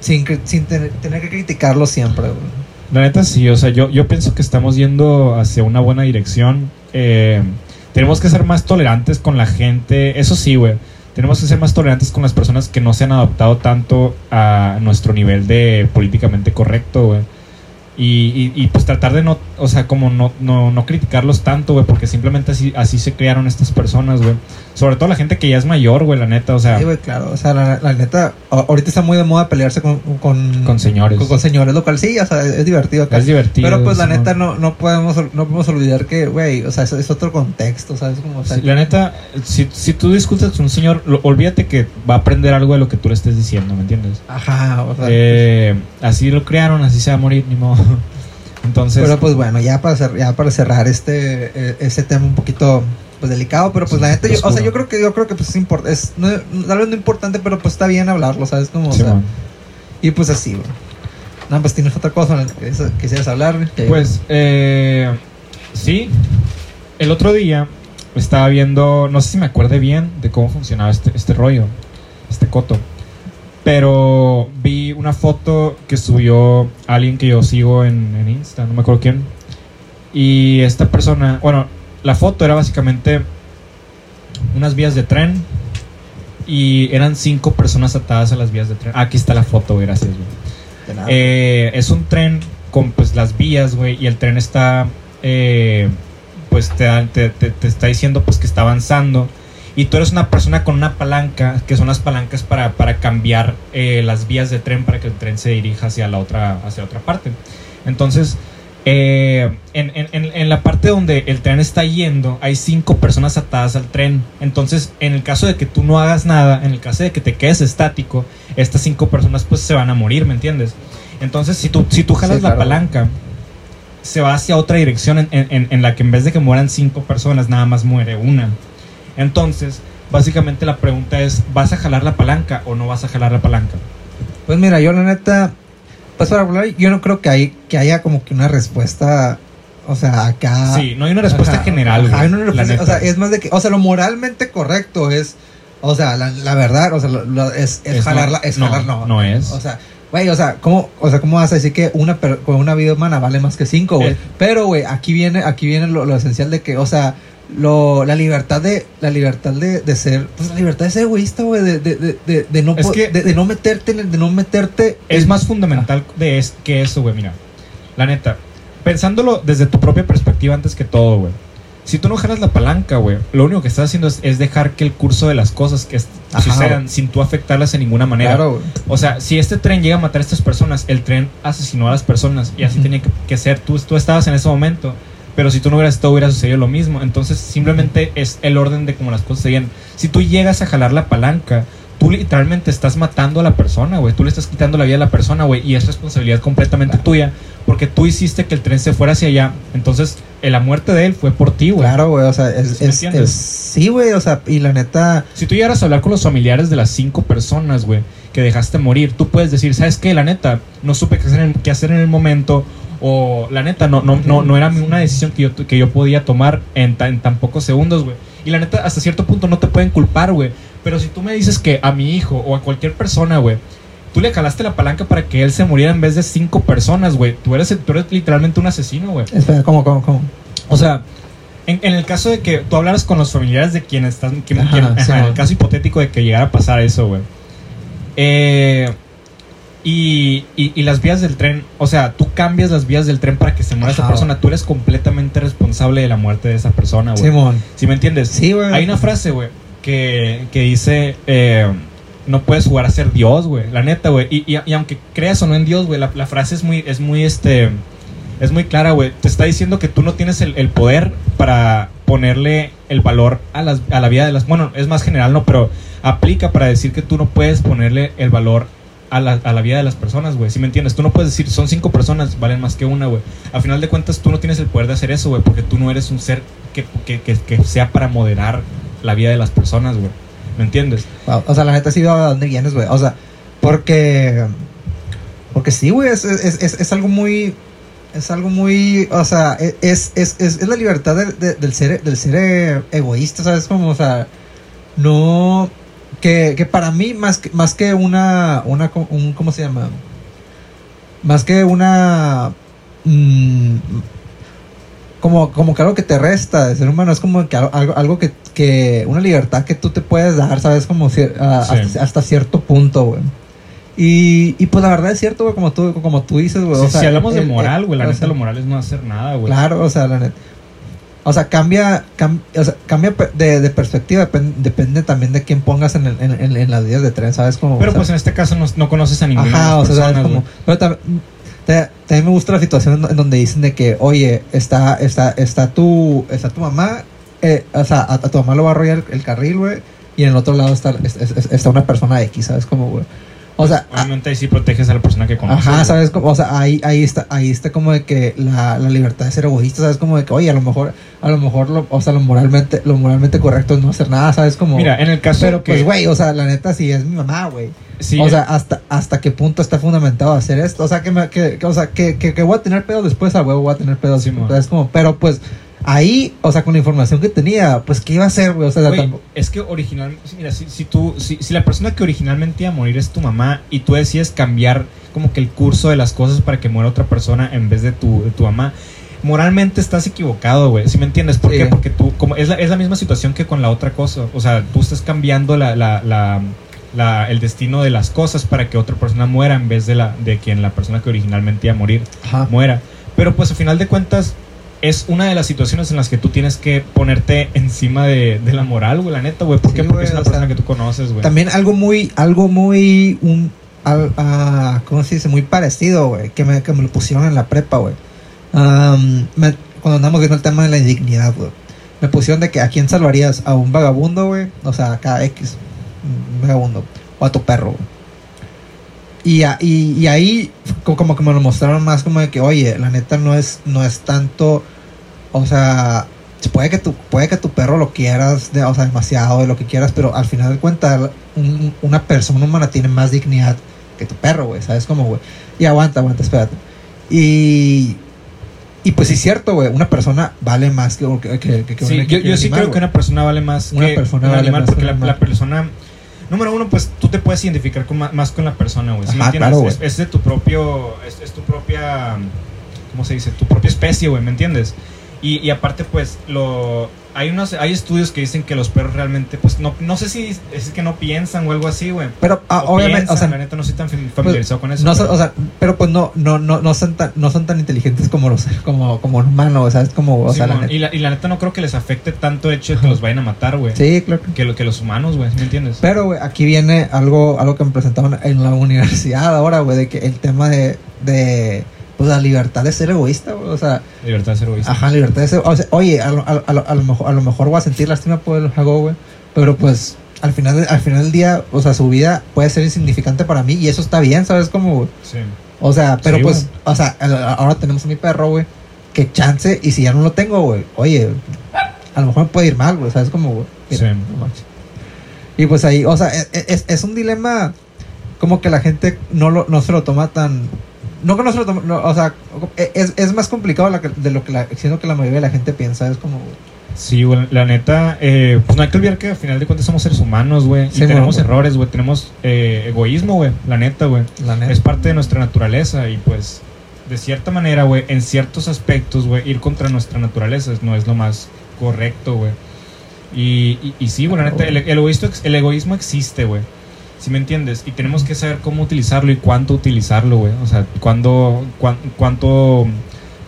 sin, sin tener, tener que criticarlo siempre, güey. La neta sí, o sea, yo, yo pienso que estamos yendo hacia una buena dirección. Eh, tenemos que ser más tolerantes con la gente. Eso sí, güey. Tenemos que ser más tolerantes con las personas que no se han adaptado tanto a nuestro nivel de políticamente correcto, güey. Y, y, y, pues tratar de no, o sea, como no, no, no criticarlos tanto, güey, porque simplemente así, así se crearon estas personas, güey. Sobre todo la gente que ya es mayor, güey, la neta, o sea, Sí, güey, claro, o sea, la, la neta, ahorita está muy de moda pelearse con, con, con señores. con, con señores, lo cual sí, o sea, es divertido acá. es divertido. Pero pues la neta no, no podemos no podemos olvidar que, güey, o sea, es, es otro contexto, ¿sabes? Como, o sea, Sí, la neta, si, si tú discutes con un señor, lo- olvídate que va a aprender algo de lo que tú le estés diciendo, ¿me entiendes? Ajá, o sea, Eh, así lo crearon, así se va a morir, ni modo. Entonces, pero pues bueno, ya para, ya para cerrar este ese tema un poquito pues delicado, pero pues Sí, la neta, yo, o sea, yo creo que yo creo que pues es importante, es no, tal vez no importante, pero pues está bien hablarlo, ¿sabes? Como, o sea, y pues así, güey. No, pues tienes otra cosa en la que quis- quisieras hablar? Que- pues, eh, sí, el otro día estaba viendo, no sé si me acuerde bien de cómo funcionaba este, este rollo, este coto. Pero vi una foto que subió alguien que yo sigo en, en Insta, no me acuerdo quién. Y esta persona, bueno, la foto era básicamente unas vías de tren y eran cinco personas atadas a las vías de tren. Ah, aquí está la foto, gracias. güey. Eh, es un tren con pues las vías, güey, y el tren está, eh, pues te, da- te, te- te está diciendo pues que está avanzando. Y tú eres una persona con una palanca, que son las palancas para, para cambiar eh, las vías de tren para que el tren se dirija hacia la otra, hacia otra parte. Entonces, eh, en, en- en- en la parte donde el tren está yendo, hay cinco personas atadas al tren. Entonces, en el caso de que tú no hagas nada, en el caso de que te quedes estático, estas cinco personas pues se van a morir, ¿me entiendes? Entonces, si tú, si tú jalas Sí, la palanca, se va hacia otra dirección en, en- en la que en vez de que mueran cinco personas, nada más muere una. Entonces, básicamente la pregunta es, ¿vas a jalar la palanca o no vas a jalar la palanca? Pues mira, yo la neta, pues para hablar, yo no creo que, hay, que haya como que una respuesta, o sea, acá... sí, no hay una respuesta Ajá, general, ajá, güey, hay una la respuesta- neta. o sea, es más de que, o sea, lo moralmente correcto es, o sea, la, la verdad, o sea, lo- lo- es, es, Es jalarla, no- es jalar, no. no es. O sea, güey, o sea, ¿cómo, o sea, ¿cómo vas a decir que una, una vida humana vale más que cinco, güey? Eh. Pero, güey, aquí viene, aquí viene lo, lo esencial de que, o sea, lo, la libertad de, la libertad de, de ser, pues la libertad de ser egoísta, güey, de, de, de, de, de no, Es que- de, de no meterte, en el- de no meterte. Es en- más fundamental de es, que eso, güey, mira. La neta, pensándolo desde tu propia perspectiva antes que todo, güey. Si tú no jalas la palanca, güey, lo único que estás haciendo es, es dejar que el curso de las cosas que Ajá, sucedan sin tú afectarlas en ninguna manera. Claro. O sea, si este tren llega a matar a estas personas, el tren asesinó a las personas y así Ujú. tenía que, que ser. Tú, tú estabas en ese momento, pero si tú no hubieras estado, hubiera sucedido lo mismo. Entonces, simplemente es el orden de cómo las cosas se vienen. Si tú llegas a jalar la palanca, tú literalmente estás matando a la persona, güey. Tú le estás quitando la vida a la persona, güey. Y es responsabilidad completamente Claro. tuya, porque tú hiciste que el tren se fuera hacia allá. Entonces, eh, la muerte de él fue por ti, güey. Claro, güey, o sea, es, ¿Sí es, es- sí, güey, o sea, y la neta, Si tú llegaras a hablar con los familiares de las cinco personas, güey, que dejaste morir, tú puedes decir, ¿sabes qué? La neta, no supe qué hacer en, qué hacer en el momento. O la neta, no, no, no, no era una decisión que yo, que yo podía tomar en, tan- en tan pocos segundos, güey. Y la neta, hasta cierto punto no te pueden culpar, güey. Pero si tú me dices que a mi hijo o a cualquier persona, güey, tú le calaste la palanca para que él se muriera en vez de cinco personas, güey. Tú eres, tú eres literalmente un asesino, güey. espera, ¿cómo, cómo, cómo? O sea, En, en el caso de que tú hablaras con los familiares de quien estás. quien- Ajá, quien- ajá, sí, en el caso hipotético de que llegara a pasar eso, güey. Eh, y, y, y las vías del tren, o sea, tú cambias las vías del tren para que se muera esa Ajá, persona. Tú eres completamente responsable de la muerte de esa persona, güey. Simón. ¿Sí me entiendes? Sí, güey. Hay una frase, güey, que, que dice, eh, no puedes jugar a ser Dios, güey, la neta, güey. Y, y- y aunque creas o no en Dios, güey, la, la frase es muy, es muy, este, es muy clara, güey. Te está diciendo que tú no tienes el, el poder para ponerle el valor a, las, a la vida de las... Bueno, es más general, ¿no? Pero aplica para decir que tú no puedes ponerle el valor a la, a la vida de las personas, güey. ¿Sí me entiendes? Tú no puedes decir, son cinco personas, valen más que una, güey. A final de cuentas, tú no tienes el poder de hacer eso, güey, porque tú no eres un ser que, que, que, que sea para moderar la vida de las personas, güey. ¿Me entiendes? Wow, O sea, la neta sí veo a dónde vienes, güey. O sea, porque. Porque sí, güey, es, es, es, es algo muy. Es algo muy. O sea, es, es, es, la libertad del- de- del, ser, del ser eh, egoísta, ¿sabes? Como, o sea, no. Que, que para mí, más que, más que una. una un, ¿Cómo se llama? Más que una. mm, como, como que algo que te resta de ser humano, es como que algo, algo, que, que, una libertad que tú te puedes dar, ¿sabes? Como a- Sí. hasta, hasta cierto punto, güey. Y, y pues la verdad es cierto, güey, como tú, como tú dices, güey. si, o sea, si hablamos de moral, güey, la o neta sea, lo moral es no hacer nada, güey. Claro, o sea, la neta. O sea, cambia, cam- o sea, cambia de, de perspectiva, depen- depende también de quién pongas en, el- en, en- en las vías de tren, ¿sabes? Como, Pero pues en este caso no, no conoces a ninguna Ajá, de o sea, ¿sabes? personas, Como, güey. pero te- también me gusta la situación en, donde dicen de que, oye, está, está, está tu, está tu mamá, eh, o sea, a, a tu mamá lo va a arrollar el, el carril, güey, y en el otro lado está, es- es- es- está una persona X, ¿sabes? Como, güey. O sea, a- Obviamente ahí sí proteges a la persona que conoces. Ajá. ¿sabes? Como, o sea, ahí, ahí está, ahí está como de que la, la libertad de ser egoísta, ¿sabes? Como de que, oye, a lo mejor, a lo mejor, lo, o sea, lo moralmente, lo moralmente correcto es no hacer nada, ¿sabes? Como, Mira, en el caso pero que... pues, güey, o sea, la neta sí es mi mamá, güey. sí, o sea, hasta, hasta qué punto está fundamentado hacer esto. O sea, que, me, que, que- o sea, que, que, que voy a tener pedos después, a huevo voy a tener pedos. Sí, mo. es como, pero pues, ahí, o sea, con la información que tenía, pues, ¿qué iba a hacer, güey? O sea, tampoco- es que originalmente, mira, si, si tú, si, si la persona que originalmente iba a morir es tu mamá y tú decides cambiar como que el curso de las cosas para que muera otra persona en vez de tu, de tu mamá, moralmente estás equivocado, güey. ¿Sí me entiendes? ¿Por Sí. qué? Porque tú, como es la, es la misma situación que con la otra cosa. O sea, tú estás cambiando la, la, la, la- el destino de las cosas para que otra persona muera en vez de la de quien la persona que originalmente iba a morir Ajá. muera. Pero pues a final de cuentas es una de las situaciones en las que tú tienes que ponerte encima de, de la moral, güey, la neta, güey. ¿Por Sí, qué? Porque es una persona sea, que tú conoces, güey. También algo muy, algo muy, un, ¿cómo se dice? Muy parecido, güey, que me, que me lo pusieron en la prepa, güey. Me- cuando andamos viendo el tema de la indignidad, güey. Me pusieron de que a quién salvarías, a un vagabundo, güey, o sea, acá X, un vagabundo, o a tu perro, güey. Y, a- y, y ahí como, que me lo mostraron más como de que, oye, la neta no es, no es tanto, o sea, puede que tu, puede que tu perro lo quieras, de- o sea, demasiado, de lo que quieras, pero al final de cuentas, un- una persona humana tiene más dignidad que tu perro, güey, ¿sabes cómo, güey? Y aguanta, aguanta, espérate. Y, y pues sí es cierto, güey, una persona vale más que, que, que, que Sí, un- yo, yo sí animal, creo que una persona vale más Una que persona un vale animal más que porque la persona... Número uno, pues tú te puedes identificar con más con la persona, güey. ¿sí claro, es, es de tu propio... Es, es tu propia... ¿Cómo se dice? Tu propia especie, güey, ¿me entiendes? Y, y aparte, pues, lo... Hay unos, hay estudios que dicen que los perros realmente, pues, no, no sé si es que no piensan o algo así, güey. Pero ah, O obviamente, piensan, o sea, la neta no estoy tan fam- familiarizado con eso. no son- pero- o sea, pero pues no, no, no, no son tan, no son tan inteligentes como los, como, como un humano, o sea, es como, o sea, la neta- y, la, y la neta no creo que les afecte tanto el hecho de que los vayan a matar, güey. Sí, claro. Que, lo, que los humanos, güey, ¿sí ¿me entiendes? Pero, güey, aquí viene algo, algo que me presentaron en la universidad ahora, güey, de que el tema de, de, pues, la libertad de ser egoísta, güey, o sea, Libertad de ser egoísta. ajá, libertad de ser, o sea, oye, a lo, a, a lo- a lo mejor, a lo mejor voy a sentir lástima por el hago, güey, pero pues, al final, al final del día, o sea, su vida puede ser insignificante para mí y eso está bien, ¿sabes güey? Sí. O sea, pero Sí, pues, o sea, ahora tenemos a mi perro, güey, que chance, y si ya no lo tengo, güey, oye, a lo mejor me puede ir mal, güey, ¿sabes cómo, güey? Mira, Sí. no. Y pues ahí, o sea, es, es, es un dilema como que la gente no, lo, no se lo toma tan... No que no se lo toma, no, o sea, es, es más complicado la de lo que la, siendo que la mayoría de la gente piensa, es como... Sí, güey, la neta, eh, pues no hay que olvidar que al final de cuentas somos seres humanos, güey. Sí, y tenemos errores, güey. Tenemos eh, egoísmo, güey. La neta, güey. La neta. Es parte de nuestra naturaleza y pues, de cierta manera, güey, en ciertos aspectos, güey, ir contra nuestra naturaleza no es lo más correcto, güey. Y, y, y sí, güey, la neta, el, el egoísmo, el egoísmo existe, güey. ¿Sí me entiendes? Y tenemos que saber cómo utilizarlo y cuánto utilizarlo, güey. O sea, cuándo, cuán- cuánto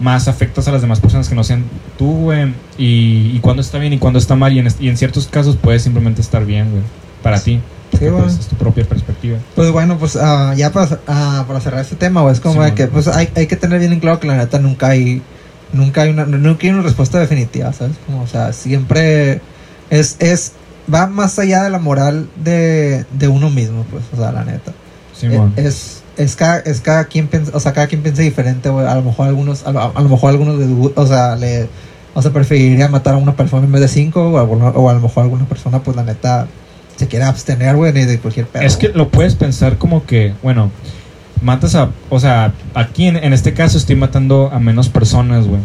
más afectas a las demás personas que no sean tú, güey. Y, y cuándo está bien y cuándo está mal. Y en, y en ciertos casos puede simplemente estar bien, güey. Para ti. Porque, güey. pues, es tu propia perspectiva. Pues bueno, pues ah, ya para, ah, para cerrar este tema, güey, es como Sí, de que pues hay, hay que tener bien en claro que la neta nunca hay nunca hay una nunca hay una respuesta definitiva, ¿sabes? Como, o sea, siempre es es va más allá de la moral de, de uno mismo, pues, o sea, la neta. Simón. Es es cada, es cada quien piensa, o sea, cada quien piensa diferente, güey. A lo mejor algunos, a lo, a lo mejor algunos, les gu- o sea, le, o sea, preferiría matar a una persona en vez de cinco, o, a, alguno- o a lo mejor alguna persona, pues la neta, se quiere abstener, güey, de, de cualquier pedo. Es que lo puedes pensar como que, bueno, matas a, o sea, aquí en, en este caso estoy matando a menos personas, güey.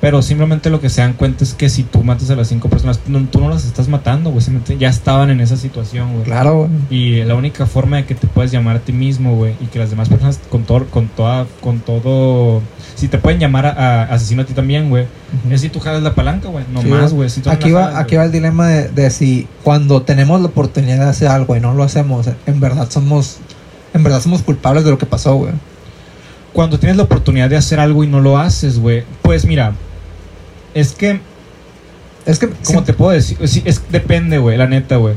Pero simplemente lo que se dan cuenta es que si tú matas a las cinco personas, no- tú no las estás matando, güey. Ya estaban en esa situación, güey. Claro, güey. Y la única forma de que te puedes llamar a ti mismo, güey, y que las demás personas con todo, con toda, con todo, si te pueden llamar a, a asesino a ti también, güey, es si tú jalas la palanca, güey, no Sí, más, güey. si Aquí va, jalas, aquí güey. va el dilema de, de si cuando tenemos la oportunidad de hacer algo y no lo hacemos, en verdad somos, en verdad somos culpables de lo que pasó, güey. Cuando tienes la oportunidad de hacer algo y no lo haces, güey, pues mira, es que Es que, ¿Cómo sí, te puedo decir? Sí, es, depende, güey, la neta, güey.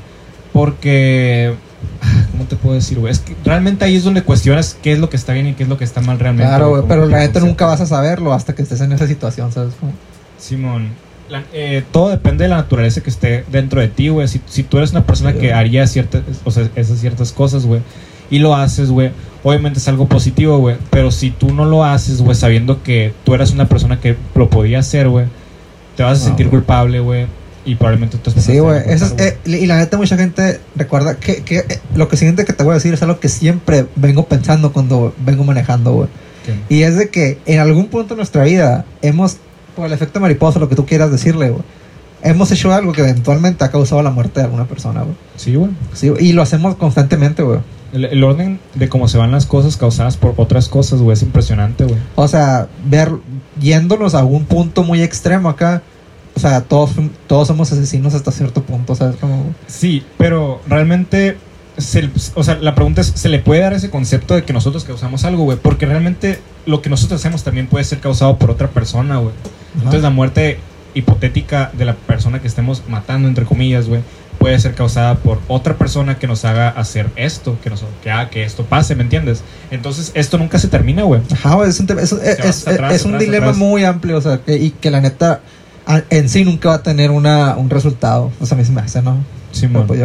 Porque. ah, ¿Cómo te puedo decir, güey? Es que realmente ahí es donde cuestionas qué es lo que está bien y qué es lo que está mal realmente. claro, güey, pero la neta nunca vas a saberlo hasta que estés en esa situación, ¿sabes? Simón, la- eh, todo depende de la naturaleza que esté dentro de ti, güey. Si, si tú eres una persona Sí, que güey. haría ciertas, o sea, esas ciertas cosas, güey, y lo haces, güey, obviamente es algo positivo, güey. Pero si tú no lo haces, güey, sabiendo que tú eras una persona que lo podía hacer, güey, te vas a sentir culpable, güey. Y probablemente tú Sí, güey. Eh, y la neta, mucha gente recuerda que, que eh, lo que siguiente que te voy a decir es algo que siempre vengo pensando cuando vengo manejando, güey. Y es de que en algún punto de nuestra vida hemos, por el efecto mariposa, lo que tú quieras decirle, güey, hemos hecho algo que eventualmente ha causado la muerte de alguna persona, güey. Sí, güey. Sí, güey, y lo hacemos constantemente, güey. El, el orden de cómo se van las cosas causadas por otras cosas, güey, es impresionante, güey. O sea, ver, yéndonos a algún punto muy extremo acá, o sea, todos, todos somos asesinos hasta cierto punto, ¿sabes? Como, Sí, pero realmente, se- o sea, la pregunta es, ¿se le puede dar ese concepto de que nosotros causamos algo, güey? Porque realmente lo que nosotros hacemos también puede ser causado por otra persona, güey. Entonces la muerte hipotética de la persona que estemos matando, entre comillas, güey, puede ser causada por otra persona que nos haga hacer esto, que, nos, que haga que esto pase, ¿me entiendes? Entonces esto nunca se termina, güey. Ajá, es un, es, es- va es- hasta atrás, es un atrás, dilema atrás. muy amplio, o sea, que, y que la neta en sí nunca va a tener una, un resultado. O sea, a mí se me hace, ¿no? Pero, pues.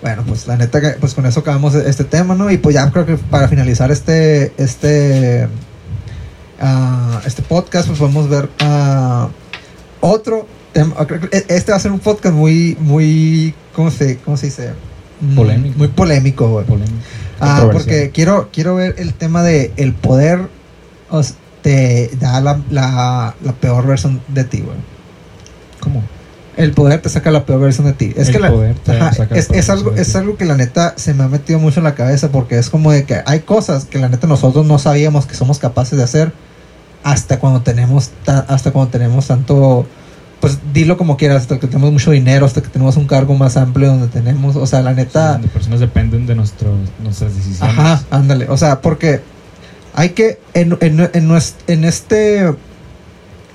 Bueno, pues la neta, que, pues con eso acabamos este tema, ¿no? Y pues ya creo que para finalizar este, este, ah, este podcast, pues podemos ver ah, otro Este va a ser un podcast muy, muy, ¿cómo se, cómo se dice? Mm, Polémico. Muy polémico, güey. Polémico. Ah, porque quiero, quiero ver el tema de el poder te da la, la, la peor versión de ti, güey. ¿Cómo? El poder te saca la peor versión de ti. Es El que la- poder te ajá, saca la es, algo, es algo que la neta se me ha metido mucho en la cabeza porque es como de que hay cosas que la neta nosotros no sabíamos que somos capaces de hacer hasta cuando tenemos ta- hasta cuando tenemos tanto pues dilo como quieras, hasta que tenemos mucho dinero, hasta que tenemos un cargo más amplio donde tenemos, o sea, la Sí, neta donde personas dependen de nuestros, nuestras decisiones. Ajá, ándale. O sea, porque hay que. En, en, en, este.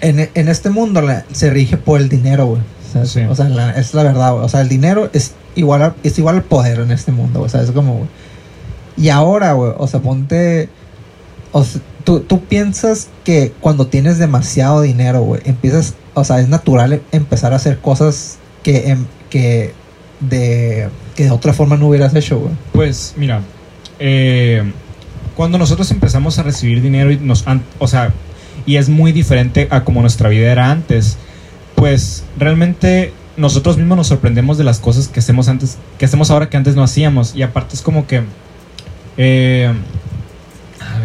En, en este mundo la- se rige por el dinero, güey. O sea, Sí. o sea, la- es la verdad, güey. O sea, el dinero es igual, a- es igual al poder en este mundo, güey. O sea, es como, güey. Y ahora, güey, o sea, ponte. O sea, tú, tú piensas que cuando tienes demasiado dinero, güey, empiezas. O sea, es natural em- empezar a hacer cosas que. em- que de, que de otra forma no hubieras hecho, güey. Pues mira, eh, cuando nosotros empezamos a recibir dinero y nos, o sea, y es muy diferente a como nuestra vida era antes, pues realmente nosotros mismos nos sorprendemos de las cosas que hacemos antes, que hacemos ahora que antes no hacíamos y aparte es como que, eh,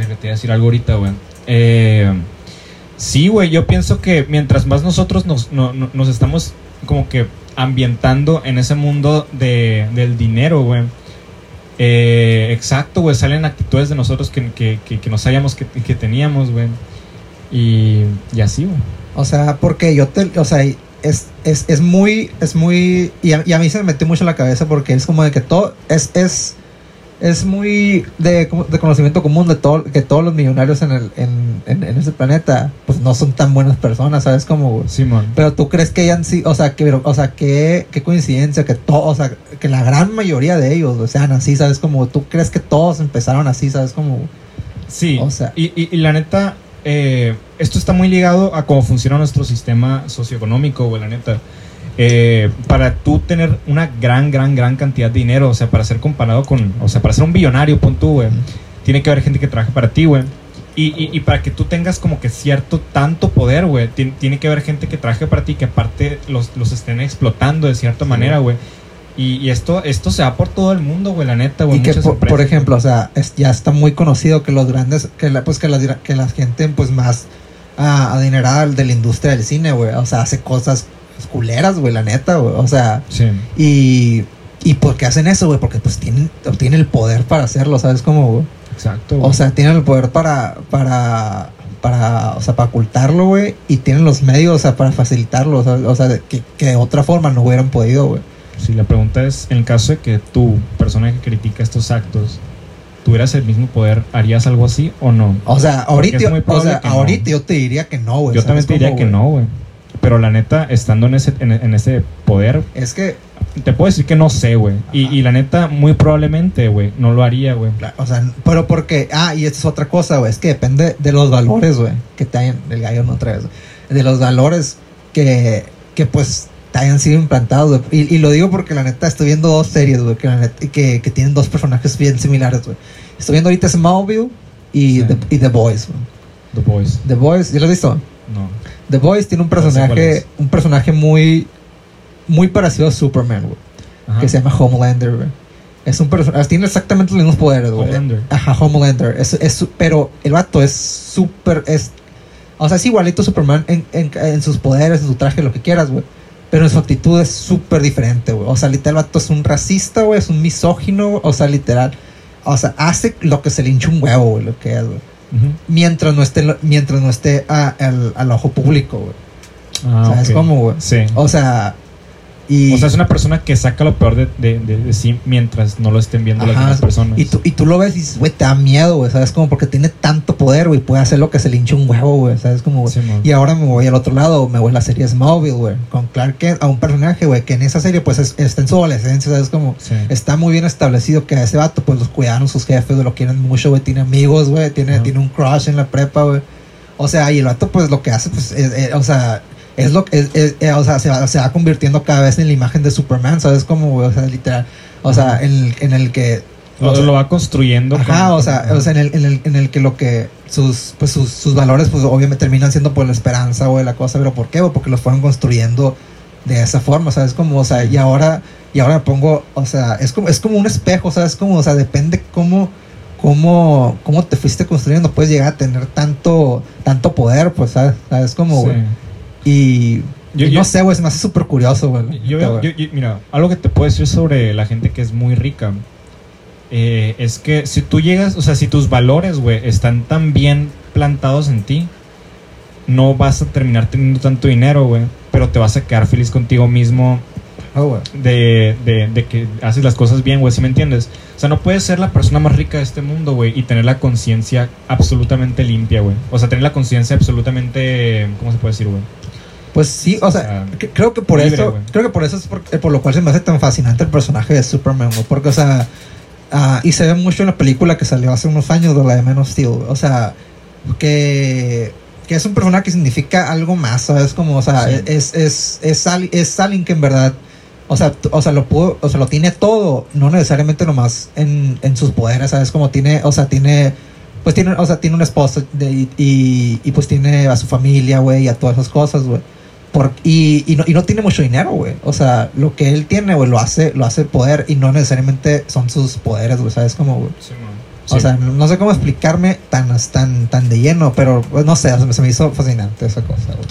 a ver, te voy a decir algo ahorita, güey. Eh, sí, güey, yo pienso que mientras más nosotros nos, no- no- nos estamos como que ambientando en ese mundo de, del dinero, güey. Eh, exacto, güey, salen actitudes de nosotros que, que, que, que no sabíamos que, que teníamos, güey. Y, y así, güey. O sea, porque yo te, o sea, es, es, es muy, es muy, y a, y a mí se me metió mucho en la cabeza porque es como de que todo, es, es, es muy de, de conocimiento común de todo, que todos los millonarios en, el, en, en, en ese planeta, pues no son tan buenas personas, ¿sabes? Como, Simón. pero tú crees que hayan sido, o sea, que, o sea, qué, qué coincidencia, que todo, o sea, que la gran mayoría de ellos o sean así, ¿sabes? Como tú crees que todos empezaron así, ¿sabes? Como, Sí, O sea- y, y- y la neta, eh, esto está muy ligado a cómo funciona nuestro sistema socioeconómico, güey, la neta. Eh, para tú tener una gran, gran, gran cantidad de dinero, o sea, para ser comparado con, o sea, para ser un billonario, pon tú, güey, tiene que haber gente que trabaje para ti, güey. Y, y- y para que tú tengas como que cierto, tanto poder, güey, ti- tiene que haber gente que trabaje para ti, que aparte los, los estén explotando de cierta manera, güey. Y, y esto, esto se va por todo el mundo, güey, la neta, güey. y que por, por ejemplo, o sea, es- ya está muy conocido que los grandes, que la, pues que la, que la gente pues más ah, adinerada de la industria del cine, güey, o sea, hace cosas culeras, güey, la neta, güey, o sea, Sí. y, y ¿por qué hacen eso, güey? Porque pues tienen, tienen el poder para hacerlo, ¿sabes cómo, güey? Exacto. güey. O sea, tienen el poder para, para, para, o sea, para ocultarlo, güey, y tienen los medios, o sea, para facilitarlo, o sea, o sea, que, que de otra forma no hubieran podido, güey. Si la pregunta es, en el caso de que tú, persona que critica estos actos, tuvieras el mismo poder, ¿harías algo así o no? O sea, ahorita, o sea, no. ahorita yo te diría que no, güey. Yo ¿sabes también te diría que no, güey. Pero la neta, estando en ese, en, en ese poder, Es que, te puedo decir que no sé, güey. Y, y la neta, muy probablemente, güey, no lo haría, güey. O sea, pero porque, ah, y esto es otra cosa, güey, es que depende de los valores, güey, que te hayan, el gallo no otra vez, de los valores que, que pues te hayan sido implantados, güey. Y, y lo digo porque la neta estoy viendo dos series, güey, que, la neta- que, que tienen dos personajes bien similares, güey. Estoy viendo ahorita Smallville y, Sí. The, y The Boys, güey. The Boys. The Boys, ¿ya lo has visto? No. The Boys tiene un personaje, un personaje muy, muy parecido a Superman, güey, Ajá. que se llama Homelander, güey. Es un personaje, tiene exactamente los mismos poderes, güey. Homelander. Ajá, Homelander. Es, es, pero el vato es súper. Es, o sea, es igualito a Superman en, en, en sus poderes, en su traje, lo que quieras, güey. Pero en su actitud es súper diferente, güey. O sea, literal, el vato es un racista, güey. Es un misógino, O sea, literal. O sea, hace lo que se le hincha un huevo, güey, lo que es, güey. Ujú. Mientras no esté, mientras no esté a- al, al ojo público, güey. Ah, ¿Sabes ok. cómo, güey? Sí. O sea, y. O sea, es una persona que saca lo peor de, de, de- de sí mientras no lo estén viendo las demás personas. Y tú, y tú lo ves y dices, güey, te da miedo, güey, ¿sabes? Como porque tiene tanto poder, güey, puede hacer lo que se le hincha un huevo, güey, ¿sabes? Como. Sí, y ahora me voy al otro lado, me voy a la serie Smallville, güey, con Clark Kent, a un personaje, güey, que en esa serie, pues, es- está en su adolescencia, ¿sabes? Como, Sí. está muy bien establecido que a ese vato, pues, los cuidaron sus jefes, lo quieren mucho, güey, tiene amigos, güey, tiene, tiene un crush en la prepa, güey. O sea, y el vato, pues, lo que hace, pues, es- es- o sea... Es lo que, es- es- eh, o sea, se va, se va convirtiendo cada vez en la imagen de Superman, ¿sabes? Como, o sea, literal. O sea, en el, en el que Lo, o sea, lo va construyendo. Ajá, con- o sea, o sea en, el, en, el, en el que lo que sus, pues sus, sus valores, pues obviamente terminan siendo por la esperanza o de la cosa, pero ¿por qué? Porque los fueron construyendo de esa forma, ¿sabes? Como, o sea, y ahora, y ahora me pongo, o sea, es como, es como un espejo, ¿sabes? Como, o sea, depende cómo, cómo, cómo te fuiste construyendo, puedes llegar a tener tanto, tanto poder, pues, ¿sabes? ¿Sabes? Como, Sí. Y, Yo- no sé, güey, se me hace súper curioso, güey. Yo veo- yo- yo- mira, algo que te puedo decir sobre la gente que es muy rica eh, es que si tú llegas, o sea, si tus valores, güey, están tan bien plantados en ti, no vas a terminar teniendo tanto dinero, güey, pero te vas a quedar feliz contigo mismo güey. de, de, de que haces las cosas bien, güey, ¿sí me entiendes? O sea, no puedes ser la persona más rica de este mundo, güey, y tener la conciencia absolutamente limpia, güey. O sea, tener la conciencia absolutamente, ¿cómo se puede decir, güey? Pues sí, o sea, O sea, cre- creo que por libre, eso, creo que por eso es por, eh, por lo cual se me hace tan fascinante el personaje de Superman, güey, porque o sea, ah, y se ve mucho en la película que salió hace unos años de la de Man of Steel, o sea, que que es un personaje que significa algo más, ¿sabes? Como, o sea, Sí. es, es, es, es alguien que en verdad, o sea, o sea, lo pudo, o sea, lo tiene todo, no necesariamente nomás en, en sus poderes, ¿sabes? Como tiene, o sea, tiene, pues tiene, o sea, tiene una esposa de- y, y, y, pues tiene a su familia, güey, y a todas esas cosas, güey. Por, y, y, no, y no tiene mucho dinero, güey. O sea, lo que él tiene, güey, lo hace, lo hace poder y no necesariamente son sus poderes, güey, ¿sabes? Como, güey. O sea, no sé cómo explicarme tan, tan, tan de lleno, pero pues, no sé, se me, se me hizo fascinante esa cosa, güey.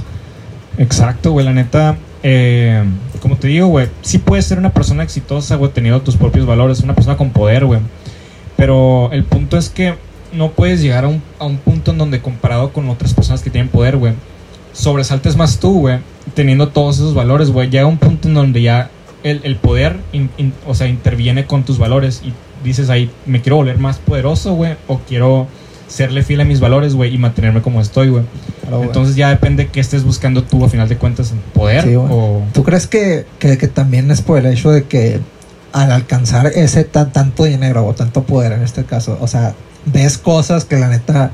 Exacto, güey, la neta, eh, como te digo, güey, sí puedes ser una persona exitosa, güey, teniendo tus propios valores, una persona con poder, güey. Pero el punto es que no puedes llegar a un, a un punto en donde comparado con otras personas que tienen poder, güey, sobresaltes más tú, güey, teniendo todos esos valores, güey. Llega un punto en donde ya el, el poder, in- in- o sea, interviene con tus valores y dices ahí, me quiero volver más poderoso, güey, o quiero serle fiel a mis valores, güey, y mantenerme como estoy, güey. Claro. Entonces ya depende qué estés buscando tú a final de cuentas en poder Sí, o... ¿Tú crees que, que, que también es por el hecho de que al alcanzar ese tan, tanto dinero o tanto poder en este caso, o sea, ves cosas que la neta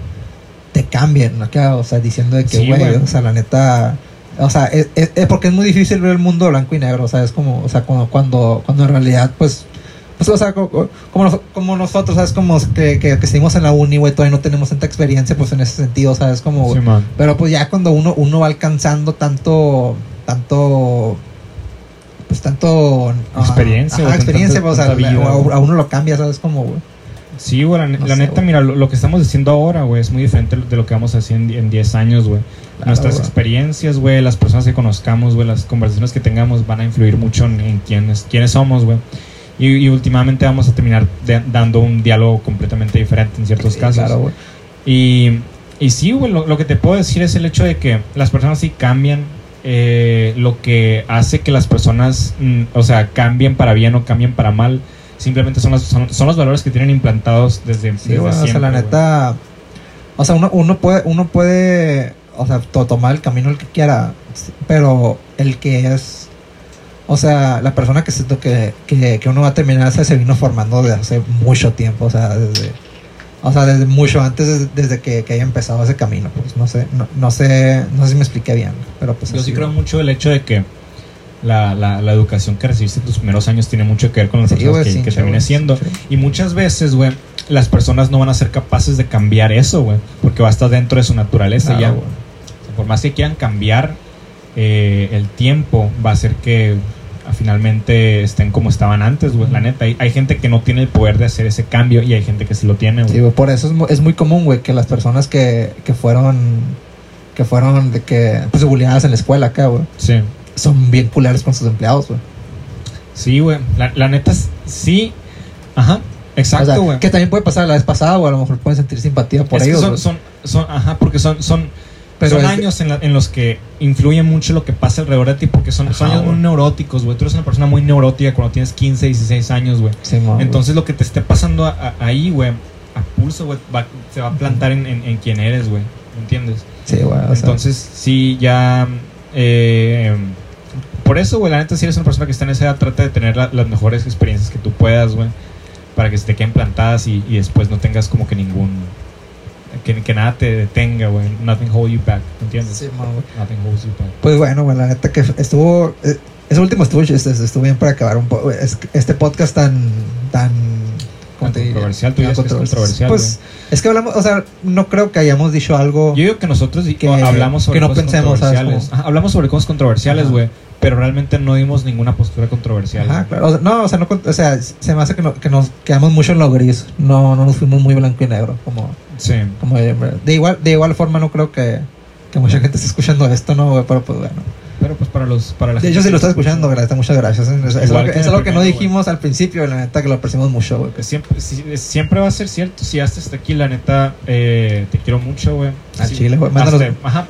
te cambian, ¿no? O sea, diciendo de que, güey. o sea, la neta, o sea, es, es- es porque es muy difícil ver el mundo blanco y negro, o sea, es como, o sea, cuando, cuando, cuando en realidad, pues, pues, o sea, co- como, como nosotros, ¿sabes? Como que, que, que seguimos en la uni, güey, todavía no tenemos tanta experiencia, pues, en ese sentido, ¿sabes? Como, Sí, pero pues ya cuando uno, uno va alcanzando tanto, tanto, pues tanto... ah, Experiencia, ajá, experiencia, pues, o sea, a, uno lo cambia, ¿sabes? Como, güey. Sí, güey, la, ne- No la sé, neta, güey. mira, lo, lo que estamos diciendo ahora, güey, es muy diferente de lo que vamos a hacer en, en 10 años, güey. Claro, Nuestras experiencias, güey, las personas que conozcamos, güey, las conversaciones que tengamos van a influir mucho en, en quiénes, quiénes somos, güey. Y, y últimamente vamos a terminar de- dando un diálogo completamente diferente en ciertos Sí, casos. Claro, güey. Y, y sí, güey, lo, lo que te puedo decir es el hecho de que las personas sí cambian. eh, lo que hace que las personas, mm, o sea, cambien para bien o cambien para mal, simplemente son, las- son, son los valores que tienen implantados desde, Sí, desde o sea, la neta... O sea, uno, uno puede, uno puede, o sea, to- tomar el camino el que quiera, pero el que es... O sea, la persona que, siento que, que, que uno va a terminar se, vino formando desde hace mucho tiempo, o sea, desde... O sea, desde mucho antes, desde, que, que haya empezado ese camino, pues no sé, no, no sé, no sé si me expliqué bien, pero pues Yo sí creo mucho el hecho de que la, la, la educación que recibiste en tus primeros años tiene mucho que ver con las Sí, personas que, que termines siendo. sí. Y muchas veces, güey, las personas no van a ser capaces de cambiar eso, güey, porque va a estar dentro de su naturaleza Claro, ya. Por más que quieran cambiar eh, el tiempo, va a hacer que ah, finalmente estén como estaban antes, güey. La neta, hay, hay gente que no tiene el poder de hacer ese cambio y hay gente que sí lo tiene, güey. Sí, güey, por eso es, mu- es muy común, güey, que las personas que, que fueron, que fueron de que, pues, bulleadas en la escuela acá, güey, Sí. son bien culeros con sus empleados, güey. Sí, güey. La, la neta, sí. Ajá. O Exacto, sea, güey. que también puede pasar la vez pasada, o a lo mejor pueden sentir simpatía por Es que ellos. son, güey. son, son, ajá, porque son, son, Pero son años en, la- en los que influye mucho lo que pasa alrededor de ti, porque son, años muy neuróticos, güey. Tú eres una persona muy neurótica cuando tienes 15, 16 años, güey. Sí. Entonces lo que te esté pasando a- a- ahí, güey, a pulso, güey, va- se va a plantar en, en, en quién eres, güey. ¿Me entiendes? sí, güey, sea, Entonces, sí, ya... eh, por eso, güey, la neta, si eres una persona que está en esa edad, trata de tener la- las mejores experiencias que tú puedas, güey. Para que se te queden plantadas y, y después no tengas como que ningún... Que, que nada te detenga, güey. Nothing hold you back, ¿me entiendes? sí, güey. Nothing holds you back. Pues bueno, güey, la neta que estuvo, eh, ese último estuvo, este, estuvo bien para acabar un poco, este podcast tan, tan, controversial, tú Tan dirías que es controversial, Pues, es que hablamos, o sea, no creo que hayamos dicho algo... Yo digo que nosotros Que- hablamos sobre que no cosas pensemos, controversiales. Ajá, hablamos sobre cosas controversiales, Ajá. güey. Pero realmente no dimos ninguna postura controversial. Güey. claro. O sea, no, o sea, no, con- o sea, se me hace que, no- que nos quedamos mucho en lo gris. No, no nos fuimos muy blanco y negro. Como, Sí. como de, igual, de igual forma no creo que, que mucha gente esté escuchando esto, ¿no? Pero pues bueno. Pero pues para los para la De gente hecho, si lo estás escucha- escuchando, gracias, muchas gracias. Es, es algo que, es algo que no dijimos al principio, la neta, que lo apreciamos mucho, güey. Siempre, sí, siempre va a ser cierto. Si hasta hasta aquí, la neta, eh, te quiero mucho, güey. Al Sí, chile, güey. Mándanos,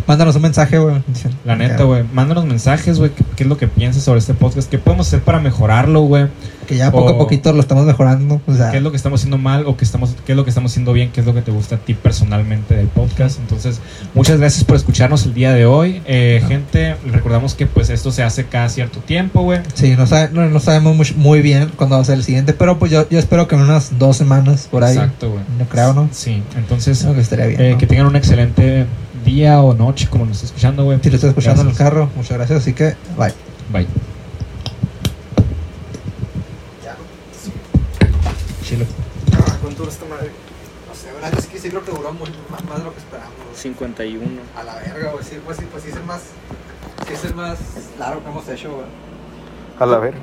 mándanos un mensaje, güey. la neta, güey. Mándanos mensajes, güey. ¿Qué, qué es lo que piensas sobre este podcast? ¿Qué podemos hacer para mejorarlo, güey? Que ya poco a O- poquito lo estamos mejorando. O sea, ¿Qué es lo que estamos haciendo mal o qué, estamos, qué es lo que estamos haciendo bien? ¿Qué es lo que te gusta a ti personalmente del podcast? Entonces, muchas gracias por escucharnos el día de hoy. Eh, Ah. Gente, recordamos que pues esto se hace cada cierto tiempo, güey. Sí, no, sabe- no, no sabemos muy, muy bien cuándo va a ser el siguiente, pero pues yo, yo espero que en unas dos semanas por ahí. Exacto, güey. No creo, ¿no? Sí, entonces, Creo que estaría bien. eh, ¿no? que tengan un excelente día o noche, como nos está escuchando, güey. Si lo estás escuchando en el carro, muchas gracias. Así que, bye. Bye. Chilo. ¿Cuánto dura esta madre? No sé, verdad, es que sí creo que duró muy, más, más de lo que esperamos. 51. A la verga, güey. Sí, pues sí, pues sí es el más. Sí es el más largo que hemos hecho, güey. A la ver.